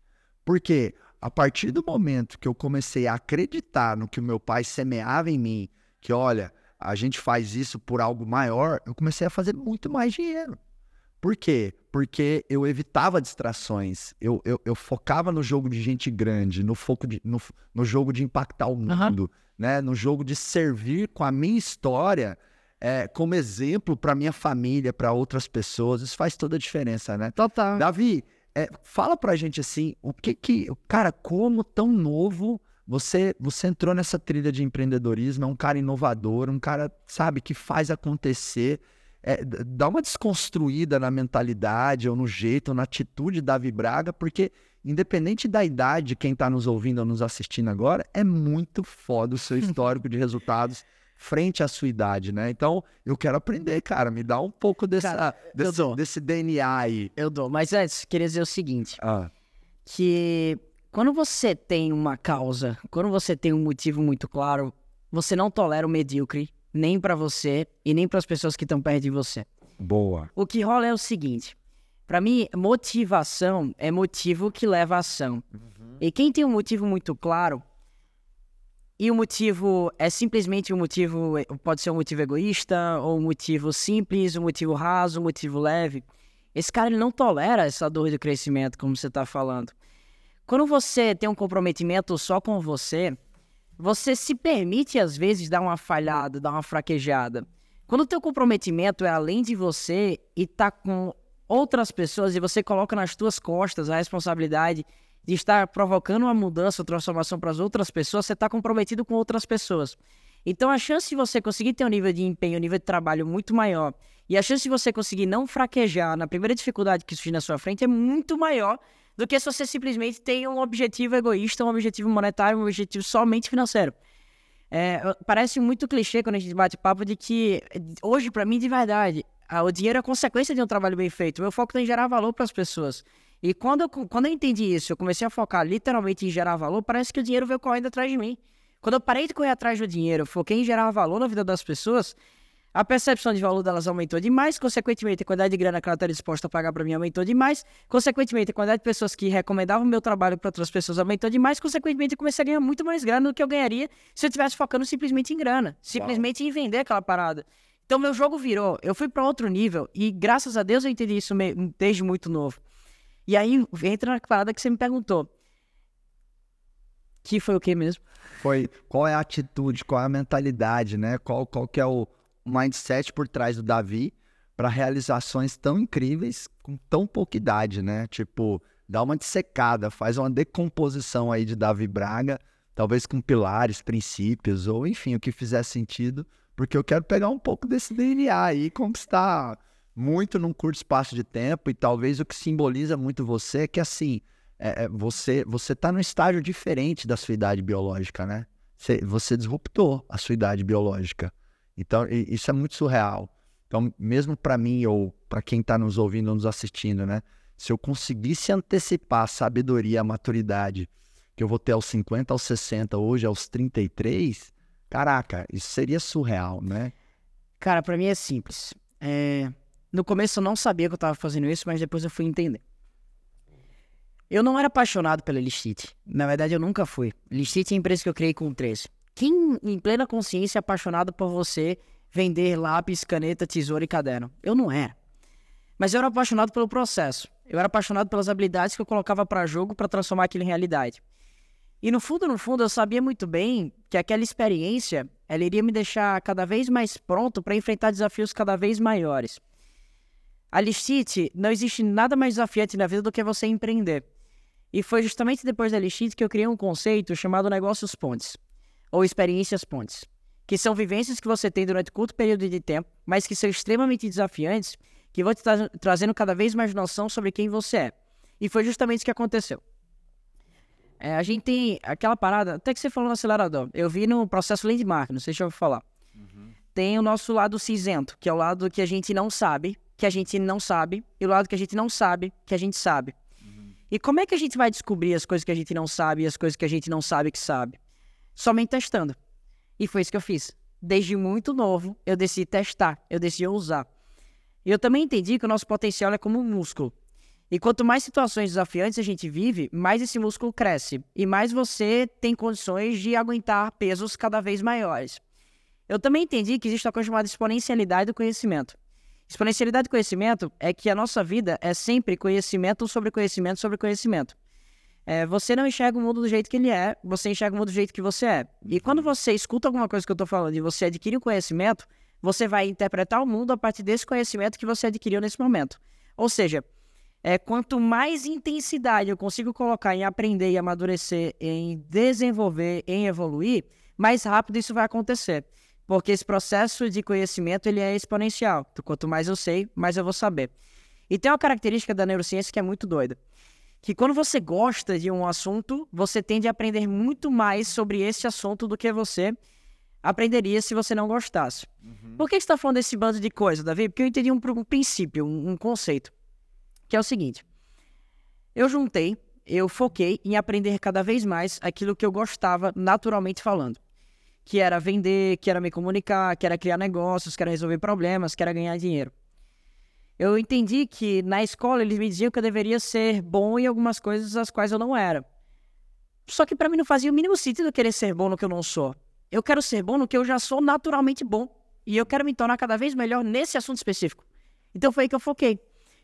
Porque a partir do momento que eu comecei a acreditar no que o meu pai semeava em mim, que olha, a gente faz isso por algo maior, eu comecei a fazer muito mais dinheiro. Por quê? Porque eu evitava distrações, eu, eu, eu focava no jogo de gente grande, no, foco de, no, no jogo de impactar o mundo, né? no jogo de servir com a minha história é, como exemplo para minha família, para outras pessoas. Isso faz toda a diferença, né? Total. Davi, é, fala pra gente assim, o que que, cara, como tão novo você você entrou nessa trilha de empreendedorismo, é um cara inovador, um cara, sabe, que faz acontecer, é, dá uma desconstruída na mentalidade, ou no jeito, ou na atitude da Davi Braga, porque independente da idade de quem tá nos ouvindo ou nos assistindo agora, é muito foda o seu histórico de resultados frente à sua idade, né? Então, eu quero aprender, cara, me dá um pouco dessa, Cara, desse, desse DNA aí. Eu dou. Mas antes, queria dizer o seguinte. Ah. que quando você tem uma causa, quando você tem um motivo muito claro, você não tolera o medíocre, nem para você e nem para as pessoas que estão perto de você. Boa. O que rola é o seguinte: para mim, motivação é motivo que leva à ação. E quem tem um motivo muito claro, e o motivo é simplesmente um motivo, pode ser um motivo egoísta, ou um motivo simples, um motivo raso, um motivo leve. Esse cara ele não tolera essa dor do crescimento, como você está falando. Quando você tem um comprometimento só com você, você se permite às vezes dar uma falhada, dar uma fraquejada. Quando o teu comprometimento é além de você e tá com outras pessoas e você coloca nas tuas costas a responsabilidade de estar provocando uma mudança transformação para as outras pessoas, você está comprometido com outras pessoas. Então a chance de você conseguir ter um nível de empenho, um nível de trabalho muito maior, e a chance de você conseguir não fraquejar na primeira dificuldade que surgir na sua frente é muito maior do que se você simplesmente tem um objetivo egoísta, um objetivo monetário, um objetivo somente financeiro. É, parece muito clichê quando a gente bate papo de que hoje, para mim, de verdade, o dinheiro é consequência de um trabalho bem feito. Meu foco é em gerar valor para as pessoas. E quando eu, quando eu entendi isso, eu comecei a focar literalmente em gerar valor, parece que o dinheiro veio correndo atrás de mim. Quando eu parei de correr atrás do dinheiro, foquei em gerar valor na vida das pessoas, a percepção de valor delas aumentou demais, consequentemente, a quantidade de grana que ela está disposta a pagar para mim aumentou demais, consequentemente, a quantidade de pessoas que recomendavam meu trabalho para outras pessoas aumentou demais, consequentemente, eu comecei a ganhar muito mais grana do que eu ganharia se eu estivesse focando simplesmente em grana, simplesmente Uau. em vender aquela parada. Então, meu jogo virou, eu fui para outro nível e, graças a Deus, eu entendi isso desde muito novo. E aí, entra na parada que você me perguntou. Que foi o que mesmo? Foi qual é a atitude, qual é a mentalidade, né? Qual, qual que é o mindset por trás do Davi para realizações tão incríveis com tão pouca idade, né? Tipo, dá uma dissecada, faz uma decomposição aí de Davi Braga, talvez com pilares, princípios, ou enfim, o que fizer sentido, porque eu quero pegar um pouco desse DNA aí e conquistar muito num curto espaço de tempo, e talvez o que simboliza muito você é que assim, é, é, você você está num estágio diferente da sua idade biológica, né? Você, você disruptou a sua idade biológica. Então, isso é muito surreal. Então, mesmo para mim ou para quem está nos ouvindo ou nos assistindo, né? Se eu conseguisse antecipar a sabedoria, a maturidade que eu vou ter aos 50, aos 60, hoje aos 33, caraca, isso seria surreal, né? Cara, para mim é simples. É... No começo eu não sabia que eu estava fazendo isso, mas depois eu fui entender. Eu não era apaixonado pela Listite. Na verdade, eu nunca fui. Listite é a empresa que eu criei com 13. Quem, em plena consciência, apaixonado por você vender lápis, caneta, tesoura e caderno? Eu não era. Mas eu era apaixonado pelo processo. Eu era apaixonado pelas habilidades que eu colocava para jogo para transformar aquilo em realidade. E no fundo, no fundo, eu sabia muito bem que aquela experiência, ela iria me deixar cada vez mais pronto para enfrentar desafios cada vez maiores. A Listite, não existe nada mais desafiante na vida do que você empreender. E foi justamente depois da Lixit que eu criei um conceito chamado negócios pontes, ou experiências pontes, que são vivências que você tem durante curto período de tempo, mas que são extremamente desafiantes, que vão te tra trazendo cada vez mais noção sobre quem você é. E foi justamente isso que aconteceu. É, a gente tem aquela parada, até que você falou no acelerador, eu vi no processo Landmark, não sei se eu vou falar. Uhum. Tem o nosso lado cinzento, que é o lado que a gente não sabe, que a gente não sabe, e o lado que a gente não sabe, que a gente sabe. E como é que a gente vai descobrir as coisas que a gente não sabe e as coisas que a gente não sabe que sabe? Somente testando. E foi isso que eu fiz. Desde muito novo, eu decidi testar, eu decidi usar. E eu também entendi que o nosso potencial é como um músculo. E quanto mais situações desafiantes a gente vive, mais esse músculo cresce. E mais você tem condições de aguentar pesos cada vez maiores. Eu também entendi que existe uma coisa chamada exponencialidade do conhecimento. Exponencialidade do conhecimento é que a nossa vida é sempre conhecimento sobre conhecimento sobre conhecimento. É, você não enxerga o mundo do jeito que ele é, você enxerga o mundo do jeito que você é. E quando você escuta alguma coisa que eu estou falando e você adquire um conhecimento, você vai interpretar o mundo a partir desse conhecimento que você adquiriu nesse momento. Ou seja, é, quanto mais intensidade eu consigo colocar em aprender e amadurecer, em desenvolver, em evoluir, mais rápido isso vai acontecer. Porque esse processo de conhecimento ele é exponencial. Quanto mais eu sei, mais eu vou saber. E tem uma característica da neurociência que é muito doida. Que quando você gosta de um assunto, você tende a aprender muito mais sobre esse assunto do que você aprenderia se você não gostasse. Uhum. Por que você está falando desse bando de coisa, Davi? Porque eu entendi um, um princípio, um, um conceito. Que é o seguinte. Eu juntei eu foquei em aprender cada vez mais aquilo que eu gostava naturalmente falando. Que era vender, que era me comunicar, que era criar negócios, que era resolver problemas, que era ganhar dinheiro. Eu entendi que na escola eles me diziam que eu deveria ser bom em algumas coisas as quais eu não era. Só que para mim não fazia o mínimo sentido querer ser bom no que eu não sou. Eu quero ser bom no que eu já sou naturalmente bom. E eu quero me tornar cada vez melhor nesse assunto específico. Então foi aí que eu foquei.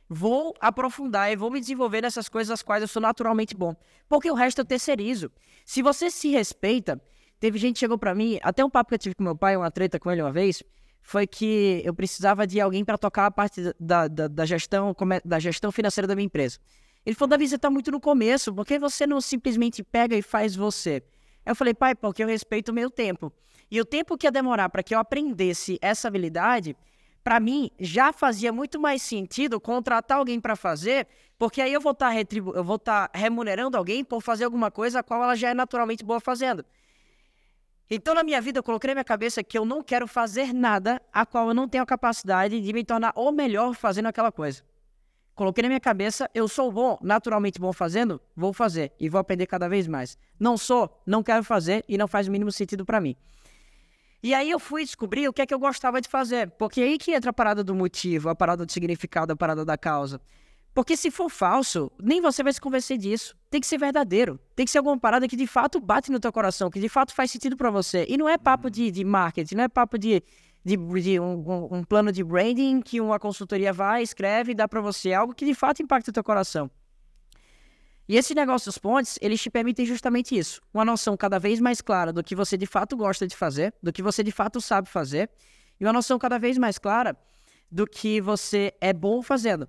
Vou aprofundar e vou me desenvolver nessas coisas as quais eu sou naturalmente bom. Porque o resto eu terceirizo. Se você se respeita, teve gente que chegou para mim, até um papo que eu tive com meu pai, uma treta com ele uma vez, foi que eu precisava de alguém para tocar a parte da, da, da, gestão, da gestão financeira da minha empresa. Ele falou, Davi, você está muito no começo, por que você não simplesmente pega e faz você? Eu falei, pai, porque eu respeito o meu tempo. E o tempo que ia demorar para que eu aprendesse essa habilidade, para mim já fazia muito mais sentido contratar alguém para fazer, porque aí eu vou estar tá retribu eu vou estar tá remunerando alguém por fazer alguma coisa a qual ela já é naturalmente boa fazendo. Então, na minha vida, eu coloquei na minha cabeça que eu não quero fazer nada a qual eu não tenho a capacidade de me tornar o melhor fazendo aquela coisa. Coloquei na minha cabeça, eu sou bom, naturalmente bom fazendo, vou fazer e vou aprender cada vez mais. Não sou, não quero fazer e não faz o mínimo sentido para mim. E aí eu fui descobrir o que é que eu gostava de fazer, porque aí que entra a parada do motivo, a parada do significado, a parada da causa. Porque se for falso, nem você vai se convencer disso. Tem que ser verdadeiro. Tem que ser alguma parada que de fato bate no teu coração, que de fato faz sentido para você. E não é papo de, de marketing, não é papo de de, de um, um, plano de branding que uma consultoria vai, escreve e dá para você algo que de fato impacta o teu coração. E esse negócio dos pontes, eles te permitem justamente isso. Uma noção cada vez mais clara do que você de fato gosta de fazer, do que você de fato sabe fazer, e uma noção cada vez mais clara do que você é bom fazendo.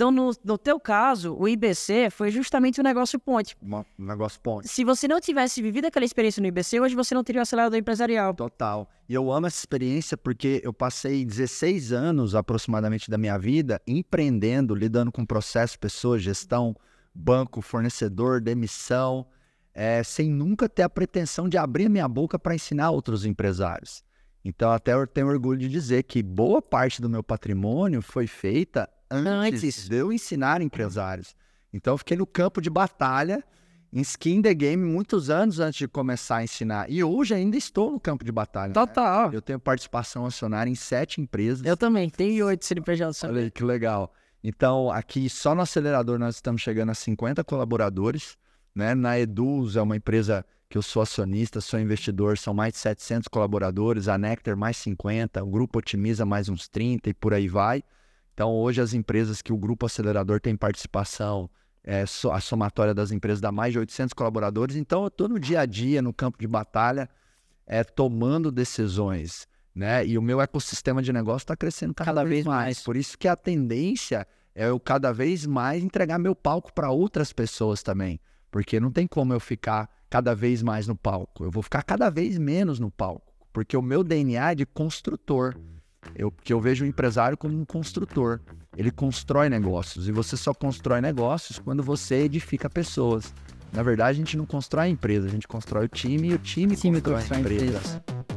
Então, no, no teu caso, o IBC foi justamente o negócio ponte. Um negócio ponte. Se você não tivesse vivido aquela experiência no IBC, hoje você não teria o acelerador empresarial. Total. E eu amo essa experiência porque eu passei 16 anos aproximadamente da minha vida empreendendo, lidando com processo, pessoas, gestão, banco, fornecedor, demissão, é, sem nunca ter a pretensão de abrir a minha boca para ensinar outros empresários. Então, até eu tenho orgulho de dizer que boa parte do meu patrimônio foi feita antes, antes. de eu ensinar empresários. Então, eu fiquei no campo de batalha, em skin the game, muitos anos antes de começar a ensinar. E hoje ainda estou no campo de batalha. Né? Total. Né? Eu tenho participação acionária em sete empresas. Eu também, tenho oito CNPJ. Olha aí, que legal. Então, aqui só no acelerador nós estamos chegando a 50 colaboradores. Né? Na Eduz é uma empresa que eu sou acionista, sou investidor, são mais de 700 colaboradores, a Nectar mais 50, o Grupo Otimiza mais uns 30 e por aí vai. Então, hoje, as empresas que o Grupo Acelerador tem participação, é, a somatória das empresas dá mais de 800 colaboradores. Então, eu estou no dia a dia, no campo de batalha, é, tomando decisões. Né? E o meu ecossistema de negócio está crescendo cada, cada vez mais. mais. Por isso que a tendência é eu cada vez mais entregar meu palco para outras pessoas também. Porque não tem como eu ficar cada vez mais no palco. Eu vou ficar cada vez menos no palco. Porque o meu DNA é de construtor. Eu, que eu vejo o empresário como um construtor. Ele constrói negócios. E você só constrói negócios quando você edifica pessoas. Na verdade, a gente não constrói a empresa, a gente constrói o time e o time, time constrói, constrói a empresa. empresa.